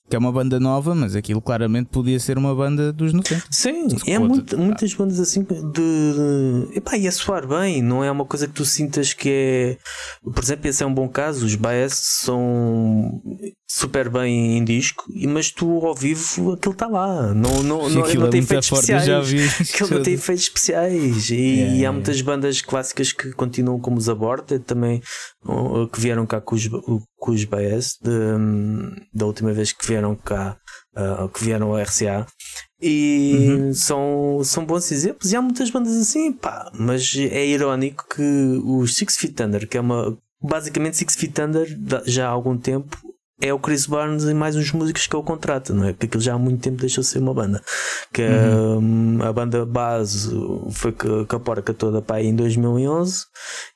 que é uma banda nova, mas aquilo claramente podia ser uma banda dos 90. Sim, é muito, muitas bandas assim de, de. Epá, ia soar bem, não é uma coisa que tu sintas que é. Por exemplo, esse é um bom caso. Os Baez são super bem em disco, mas tu ao vivo aquilo está lá. Não, não, não, não é tem efeitos forte, especiais. Já vi. Aquilo não tem efeitos especiais. E, yeah, e há muitas bandas clássicas que continuam como os Aborta também, que vieram cá com os, com os BS de, da última vez que vieram cá, uh, que vieram ao RCA. E uhum. são, são bons exemplos. E há muitas bandas assim, pá. Mas é irónico que os Six Feet Under, que é uma. Basicamente, Six Feet Under, já há algum tempo, é o Chris Barnes e mais uns músicos que ele contrata, não é? Porque aquilo já há muito tempo deixou de ser uma banda. Que uhum. a, a, banda base foi com a porca toda para aí em 2011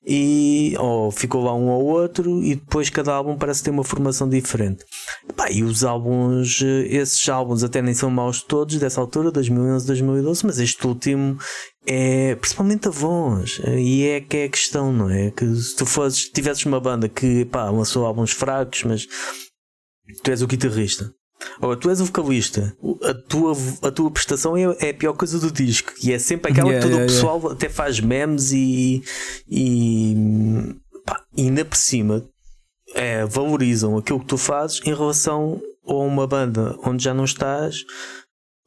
e ou ficou lá um ou outro e depois cada álbum parece ter uma formação diferente. E, pá, e os álbuns, esses álbuns até nem são maus todos dessa altura, 2011, 2012, mas este último é principalmente a voz e é que é a questão, não é? Que se tu fosses, tivesses uma banda que pá, lançou álbuns fracos, mas tu és o guitarrista. Ou tu és o vocalista, a tua, a tua prestação é, é a pior coisa do disco. E é sempre aquela yeah, que todo yeah, o pessoal yeah. até faz memes e, e, pá, e ainda por cima é, valorizam aquilo que tu fazes em relação a uma banda onde já não estás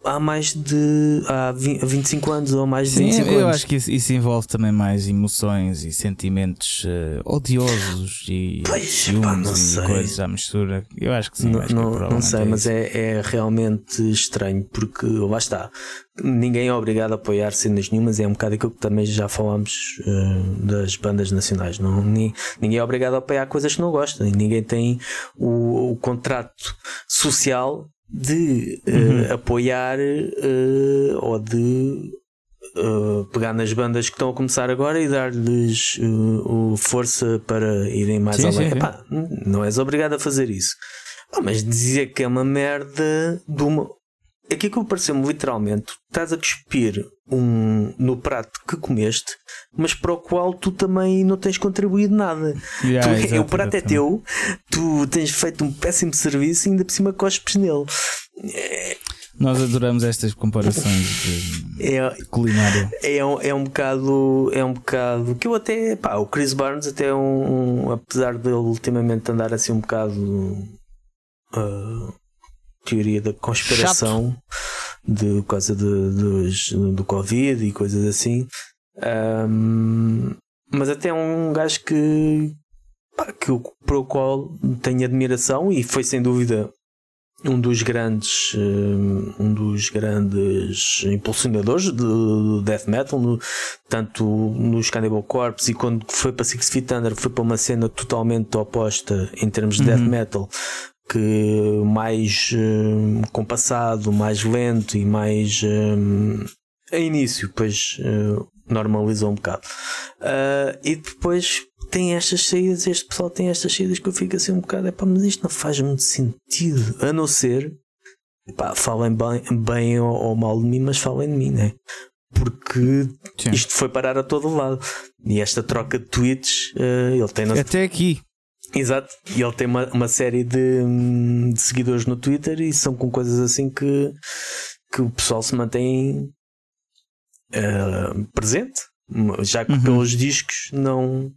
há mais de há 25 anos ou mais de Sim, 25 eu anos. acho que isso, isso, envolve também mais emoções e sentimentos uh, odiosos e ciúmes e coisas à mistura. Eu acho que sim. Não, não, não sei, é mas é, é realmente estranho porque lá está. Ninguém é obrigado a apoiar cenas nenhumas, é um bocado aquilo que também já falámos uh, das bandas nacionais. Não, ninguém é obrigado a apoiar coisas que não gosta, ninguém tem o, o contrato social de uh, uhum. apoiar uh, ou de uh, pegar nas bandas que estão a começar agora e dar-lhes força para irem mais sim, além. Sim, Epá, não és obrigado a fazer isso. Ah, mas dizer que é uma merda de uma. Aqui que pareceu-me literalmente, estás a cuspir um, no prato que comeste, mas para o qual tu também não tens contribuído nada. Yeah, tu, exato, o prato é teu, tu tens feito um péssimo serviço e ainda por cima cospes nele. É... Nós adoramos estas comparações de, é, culinária. É, um, é um bocado. É um bocado. Que eu até. Pá, o Chris Barnes até é um, um apesar dele ultimamente andar assim um bocado. Uh, teoria da conspiração. Chato de, por causa de, do Covid e coisas assim. Um, mas até um gajo que, pá, que para o qual tenho admiração e foi sem dúvida um dos grandes um dos grandes impulsionadores do death metal no, tanto nos Cannibal Corpse e quando foi para Six Feet Under foi para uma cena totalmente oposta em termos de uhum. death metal que mais um, compassado, mais lento e mais um, a início, depois uh, normalizou um bocado. Uh, e depois tem estas saídas, este pessoal tem estas saídas que eu fico assim um bocado, é pá, mas isto não faz muito sentido, a não ser pá, falem bem, bem ou, ou, mal de mim, mas falem de mim, né? Porque Sim. isto foi parar a todo lado. E esta troca de tweets, uh, ele tem. Até aqui. Exato, e ele tem uma, uma série de, de, seguidores no Twitter e são com coisas assim que, que o pessoal se mantém uh, presente, já que uhum. pelos discos não,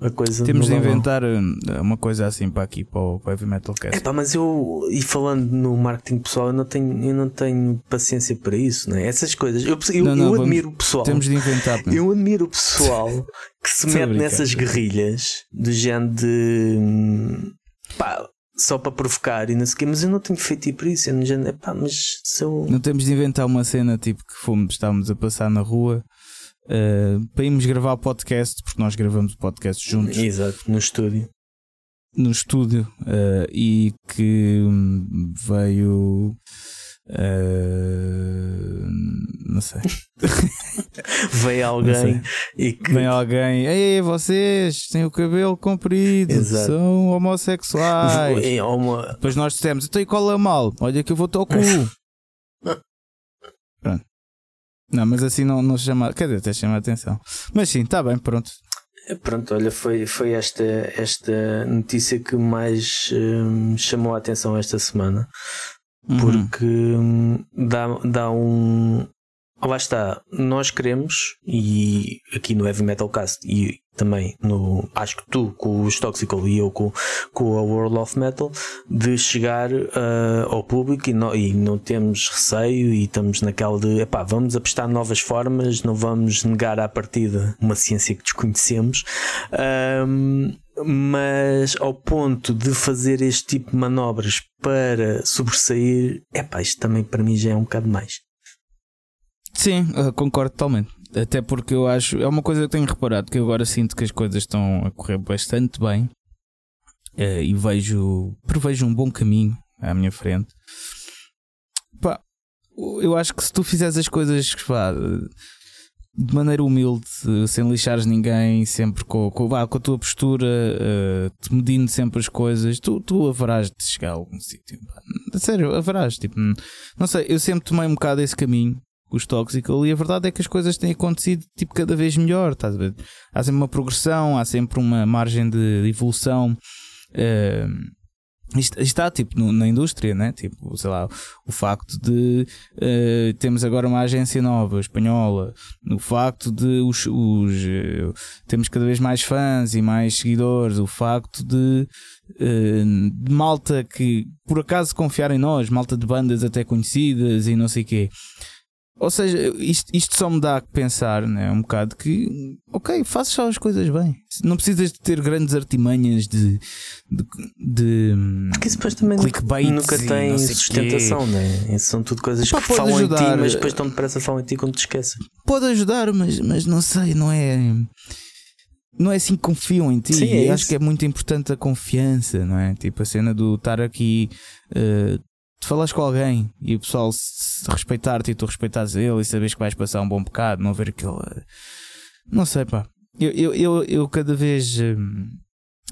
a coisa Temos de inventar eh, uma coisa assim para aqui, para o, para o Heavy Metal Cast. É pá, mas eu, e falando no marketing pessoal, eu não tenho, eu não tenho paciência para isso, né? Essas coisas. Eu, eu, não, não, eu admiro o pessoal. Temos de inventar. Não? Eu admiro o pessoal que se mete nessas guerrilhas do género de. pá, só para provocar e não sei o quê, mas eu não tenho feito para isso. Eu não, pá, mas sou... não temos de inventar uma cena tipo que fomos, estávamos a passar na rua uh, para irmos gravar o podcast, porque nós gravamos o podcast juntos. Exato, no estúdio. No estúdio, uh, e que veio. Uh, não sei. veio alguém e que. Vem alguém, ei, vocês têm o cabelo comprido, Exato. são homossexuais. É uma... Depois nós dissemos, então e cola mal, olha que eu vou-te ao cu. Não, mas assim não, não chama. Quer dizer, até chama a atenção. Mas sim, está bem, pronto. Pronto, olha, foi, foi esta, esta notícia que mais hum, chamou a atenção esta semana. Uhum. Porque hum, dá, dá um. Lá está, nós queremos, e aqui no Heavy Metal Cast, e também no acho que tu com os Toxical e eu com, com a World of Metal de chegar uh, ao público e não, e não temos receio e estamos naquela de epá, vamos apostar novas formas, não vamos negar à partida uma ciência que desconhecemos um, mas ao ponto de fazer este tipo de manobras para sobressair, é pá, isto também para mim já é um bocado mais. Sim, concordo totalmente. Até porque eu acho, é uma coisa que tenho reparado, que eu agora sinto que as coisas estão a correr bastante bem uh, e vejo, prevejo um bom caminho à minha frente. Pá, eu acho que se tu fizeres as coisas pá, de maneira humilde, sem lixares ninguém, sempre com, com, vá, com a tua postura, uh, medindo sempre as coisas, tu, tu haverás de chegar a algum sítio. Sério, haverás. Tipo, não sei, eu sempre tomei um bocado esse caminho os Toxical e a verdade é que as coisas têm acontecido tipo, cada vez melhor. Estás a ver? Há sempre uma progressão, há sempre uma margem de evolução. Uh, isto, está tipo no, na indústria, né? Tipo, sei lá, o facto de uh, temos agora uma agência nova espanhola, o facto de os, os uh, temos cada vez mais fãs e mais seguidores, o facto de, uh, de malta que por acaso confiar em nós, malta de bandas até conhecidas e não sei quê. Ou seja, isto, isto só me dá a pensar né, um bocado que, ok, fazes só as coisas bem. Não precisas de ter grandes artimanhas de. de, de Porque depois também nunca, tem sustentação, né? Isso são tudo coisas que falam ajudar. em ti, mas depois tão depressa falam em ti quando te esquecem. Pode ajudar, mas, mas não sei, não é. Não é assim que confiam em ti. Sim, é acho que é muito importante a confiança, não é? Tipo a cena do estar aqui. Uh, tu falas com alguém e o pessoal se respeitar-te e tu respeitares ele e sabes que vais passar um bom bocado, não ver aquele. Não sei, pá. Eu, eu, eu, eu cada vez hum,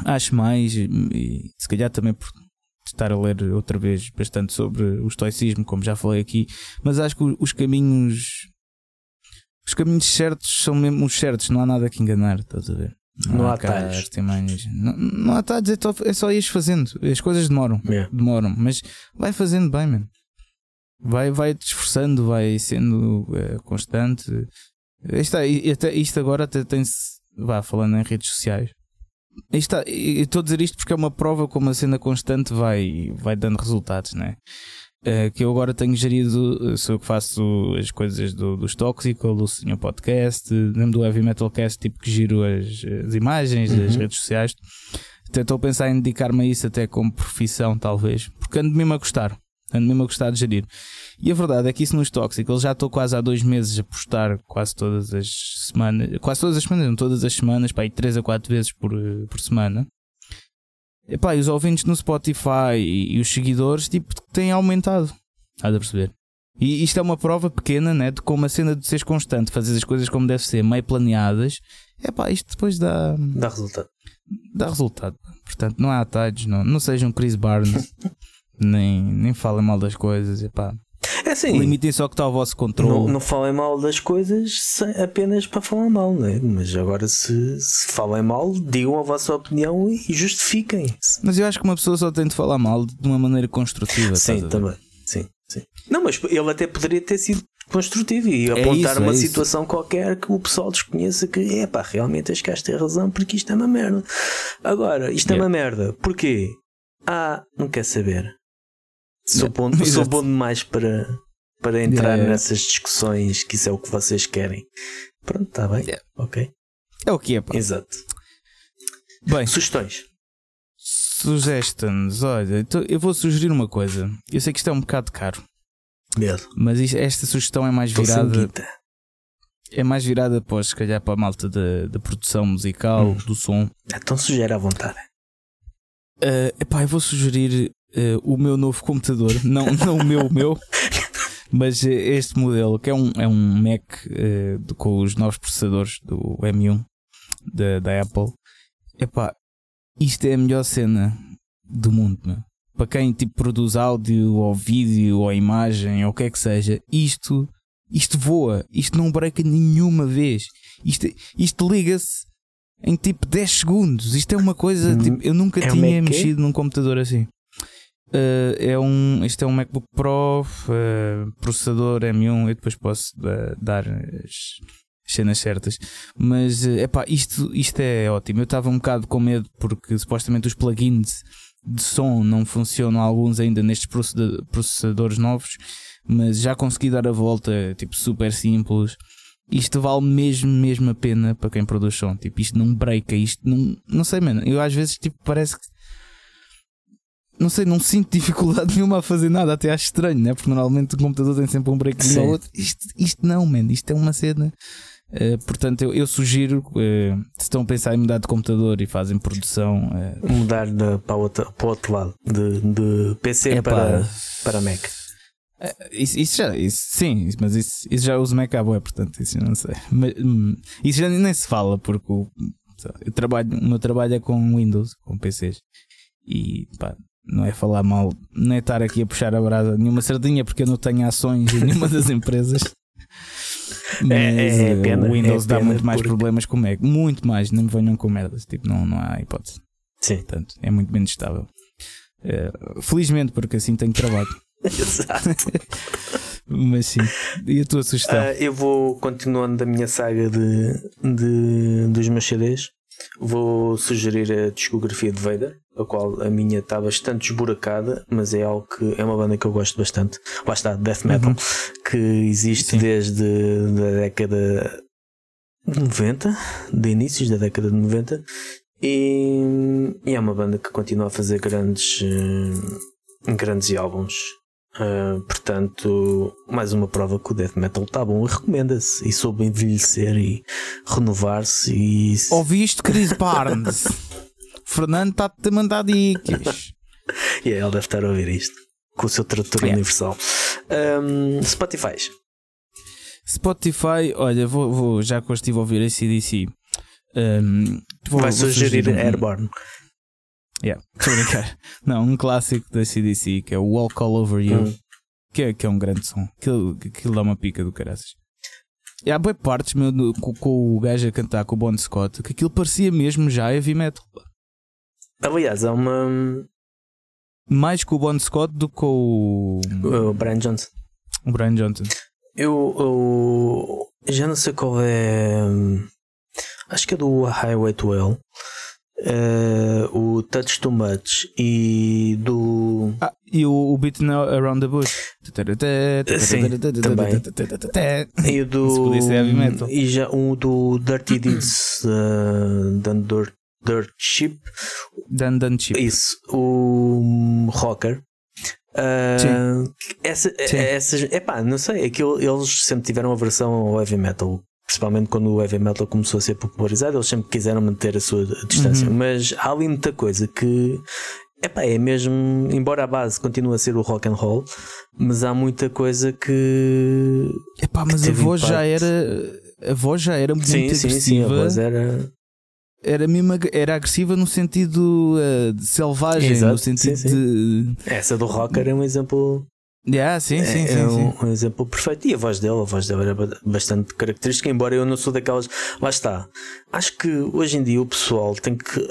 acho mais, e se calhar também por estar a ler outra vez bastante sobre o estoicismo, como já falei aqui, mas acho que os caminhos. Os caminhos certos são mesmo os certos, não há nada que enganar, estás a ver? Não, há atalhos. Não, não há atalhos, é, é só ires fazendo. As coisas demoram. Yeah. Demoram, mas vai fazendo bem, mano. Vai, vai te esforçando, vai sendo é, constante. Isto, até, isto agora até tem-se. Vá falando em redes sociais. Isto, estou a dizer isto porque é uma prova como a cena constante vai, vai dando resultados, né? Uh, que eu agora tenho gerido, sou eu que faço as coisas do, dos Toxical, do Senhor Podcast, mesmo do Heavy Metal Cast, tipo que giro as, as imagens uhum. das redes sociais. Então estou a pensar em dedicar-me a isso até como profissão, talvez, porque ando mesmo a gostar, ando mesmo a gostar de gerir. E a verdade é que isso nos Toxical já estou quase há dois meses a postar quase todas as semanas, quase todas as semanas, não todas as semanas, para aí 3 a 4 vezes por, por semana. Epá, e os ouvintes no Spotify e, e os seguidores tipo, têm aumentado. Estás a perceber? E isto é uma prova pequena né, de como a cena de seres constante, fazer as coisas como deve ser, meio planeadas. Epá, isto depois dá. Dá resultado. Dá resultado. Portanto, não há atalhos, não, não sejam Chris Barnes, nem, nem falem mal das coisas. Epá, é assim, Limitem só que está ao vosso controle. Não, não falem mal das coisas apenas para falar mal, né? mas agora se, se falem mal, digam a vossa opinião e justifiquem. -se. Mas eu acho que uma pessoa só tem de falar mal de uma maneira construtiva. Sim, também. Sim, sim. Não, mas ele até poderia ter sido construtivo e é apontar isso, uma é situação qualquer que o pessoal desconheça que é pá, realmente este gajo tem razão porque isto é uma merda. Agora, isto yeah. é uma merda. Porquê? Ah, não quer saber. Sou bom, sou bom demais para, para entrar yeah, nessas discussões que isso é o que vocês querem. Pronto, está bem. Yeah. Ok. É o que é, pá. Exato. Bem, sugestões. Suggestions, olha, então eu vou sugerir uma coisa. Eu sei que isto é um bocado caro. Medo. Mas isto, esta sugestão é mais virada. É mais virada para, se calhar, para a malta da, da produção musical, hum. do som. Então sugere à vontade. Uh, epá, eu vou sugerir uh, o meu novo computador, não, não o meu, o meu, mas uh, este modelo que é um, é um Mac uh, com os novos processadores do M1 da, da Apple. Epá, isto é a melhor cena do mundo, meu. Para quem tipo, produz áudio ou vídeo ou imagem ou o que é que seja, isto, isto voa, isto não breca nenhuma vez. Isto, isto liga-se em tipo 10 segundos. Isto é uma coisa, hum, tipo, eu nunca é tinha mexido num computador assim. Uh, é um, este é um MacBook Pro, uh, processador M1. Eu depois posso uh, dar as cenas certas, mas é uh, isto, isto é ótimo. Eu estava um bocado com medo porque supostamente os plugins de som não funcionam, alguns ainda nestes processadores novos, mas já consegui dar a volta, tipo super simples. isto vale mesmo, mesmo a pena para quem produz som. Tipo, isto não breaka, isto não. Não sei, mano. Eu às vezes, tipo, parece que. Não sei, não sinto dificuldade nenhuma a fazer nada, até acho estranho, né? Porque normalmente o computador tem sempre um break ou outro. Isto, isto não, man. Isto é uma cena. Uh, portanto, eu, eu sugiro, uh, se estão a pensar em mudar de computador e fazem produção, uh, mudar de, para, o outro, para o outro lado, de, de PC é para, para Mac. Isso, isso, já, isso, sim, mas isso, isso já uso Mac à boa, portanto, isso não sei. Mas, hum, isso já nem se fala, porque o, eu trabalho, o meu trabalho é com Windows, com PCs, e pá, não é falar mal, não é estar aqui a puxar a brasa nenhuma sardinha, porque eu não tenho ações em nenhuma das empresas. Mas é, é pena, o Windows é dá muito mais porque... problemas com o Mac, muito mais, não me venham com merdas, tipo, não, não há hipótese. Sim. Portanto, é muito menos estável. Uh, felizmente, porque assim tenho trabalho. Exato. Mas sim. E a tua sugestão? Uh, eu vou continuando da minha saga de, de, dos meus CDs. Vou sugerir a discografia de Vader, a qual a minha está bastante esburacada, mas é algo que é uma banda que eu gosto bastante. Lá está, Death Metal, uhum. que existe Sim. desde a década de 90, de inícios da década de 90, e, e é uma banda que continua a fazer grandes, uh, grandes álbuns. Uh, portanto, mais uma prova que o death metal está bom e recomenda-se e soube envelhecer e renovar-se. E... Ouviste, Chris Barnes? Fernando está-te a mandar dicas. e yeah, ele deve estar a ouvir isto com o seu tradutor yeah. universal. Um, Spotify. Spotify, olha, vou, vou, já que eu estive a ouvir a CDC, um, vou, vai sugerir, sugerir um, Airborne. Yeah, estou a brincar. Não, um clássico da CDC que é o Walk All Over You, hum. que, é, que é um grande som. Aquilo, aquilo dá uma pica do caraças. E há boas partes meu, com, com, o gajo a cantar com o Bon Scott que aquilo parecia mesmo já heavy metal. Aliás, há uma. Mais com o Bon Scott do que com o. O Brian Johnson. O Brian Johnson. Eu, eu já não sei qual é. Hum, acho que é do Highway to Hell uh, o Touch Too Much e do. Ah, e o, o Beat Around the Bush. Sim, também. E o do. E já um do Dirty Deeds uh, Dirt, Dirt Chip. Dan Dan Chip. Isso, o Rocker. Uh, essa, Sim. essas, epá, não sei, aquilo, eles sempre tiveram aversão ao heavy metal principalmente quando o heavy metal começou a ser popularizado, eles sempre quiseram manter a sua distância. Uhum. Mas há ali muita coisa que Epá, é mesmo, embora a base continue a ser o rock and roll, mas há muita coisa que. Epá, mas que a voz impacto. já era. A voz já era muito sim, agressiva. Sim, sim, a voz era. Era mesmo era agressiva no sentido uh, selvagem, Exato, no sentido sim, sim. de. Essa do rocker é um exemplo Yeah, sim, sim, é, sim, é um, sim. um, exemplo perfeito. E a voz dele, a voz dele era bastante característica, embora eu não sou daquelas. Lá está. Acho que hoje em dia o pessoal tem que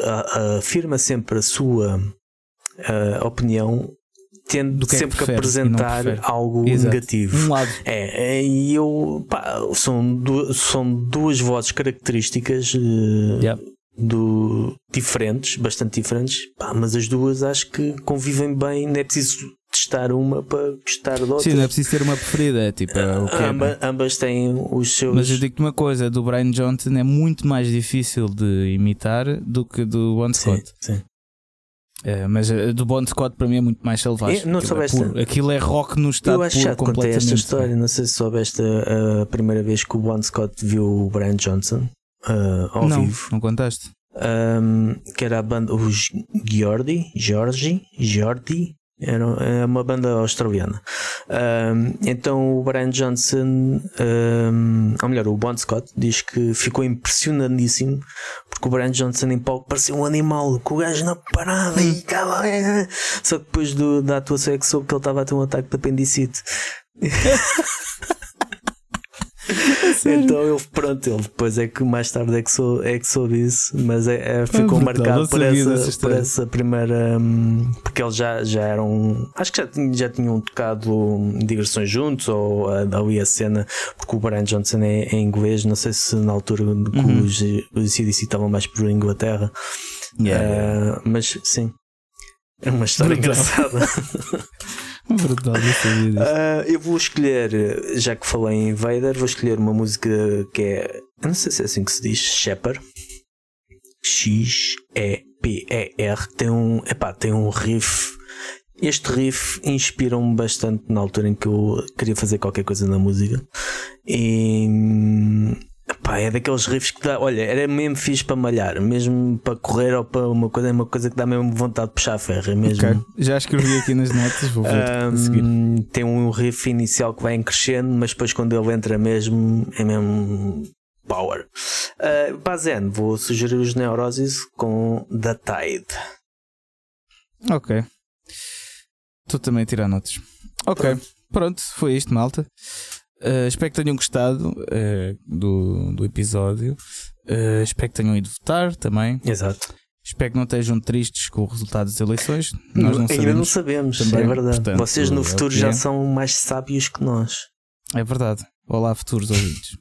afirma sempre a sua a opinião tendo que é sempre que, que apresentar algo Exato. negativo. Um lado. É, é, e eu pá, são, duas, são duas vozes características yep. do, diferentes, bastante diferentes, pá, mas as duas acho que convivem bem, não é preciso testar uma para gostar de outra. Sim, não é preciso ter uma preferida, é tipo. É, okay, Amba, ambas têm os seus. Mas eu digo-te uma coisa: do Brian Johnson é muito mais difícil de imitar do que do Bon Scott. Sim. sim. É, mas eh, do Bon Scott para mim é muito mais selvagem. não aquilo, soubeste... é puro. aquilo é rock no estado Eu acho puro, já contei esta história. Não sei se soubeste a, a, primeira vez que o Bon Scott viu o Brian Johnson uh, ao não, vivo. Não contaste? Um, que era a banda os Giordi, Georgi, Jordi, era é uma banda australiana. Um, então o Brian Johnson, um, ou melhor, o Bon Scott, diz que ficou impressionadíssimo porque o Brian Johnson em palco parecia um animal, com o gajo na parada e cala. Só que depois do, da atuação é que soube que ele estava a ter um ataque de apendicite. então ele, pronto, ele depois é que mais tarde é que, sou, é que soube isso, mas é, é ficou é marcado por essa, por essa primeira. Um, porque eles já, já eram. Acho que já, já tinham tocado digressões juntos, ou ali a cena, porque o Brian Johnson é, é inglês, não sei se na altura uhum. que os, os CDC estavam mais por Inglaterra, yeah. uh, mas sim, é uma história engraçada. Brutal. Uh, eu vou escolher, já que falei em Vader, vou escolher uma música que é. Não sei se é assim que se diz, Shepard. X-E-P-E-R. Tem um. Epá, tem um riff. Este riff inspirou-me bastante na altura em que eu queria fazer qualquer coisa na música. E Pá, é daqueles riffs que dá, olha, era mesmo fixe para malhar, mesmo para correr ou para uma coisa, é uma coisa que dá mesmo vontade de puxar a ferro, é mesmo. Okay. Já escrevi aqui nas notas, vou ver um, Tem um riff inicial que vai em crescendo, mas depois quando ele entra mesmo, é mesmo power. Uh, vou sugerir os Neurosis com The Tide. Ok. Estou também a tirar notas. Ok, pronto, pronto foi isto, malta. Uh, espero que tenham gostado uh, do, do episódio. Uh, espero que tenham ido votar também. Exato. Espero que não estejam tristes com o resultado das eleições. Nós não Ainda sabemos não sabemos, também, é verdade. Portanto, Vocês no é futuro já é. são mais sábios que nós. É verdade. Olá, futuros ouvintes.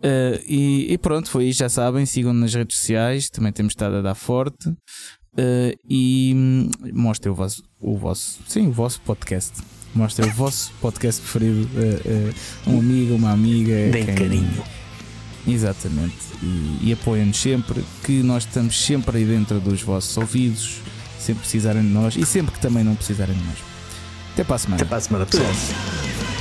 Uh, e, e, pronto, foi isso, já sabem. Sigam-nos nas redes sociais, também temos estado a dar forte. Uh, e hum, mostrem o vosso, o vosso, sim, o vosso podcast. Mostra o vosso podcast preferido a, um amigo, uma amiga. Deem quem... carinho. Exatamente. E, e apoiem-nos sempre, que nós estamos sempre aí dentro dos vossos ouvidos, sempre precisarem de nós e sempre que também não precisarem de nós. Até para a semana. Até para a semana, pessoal.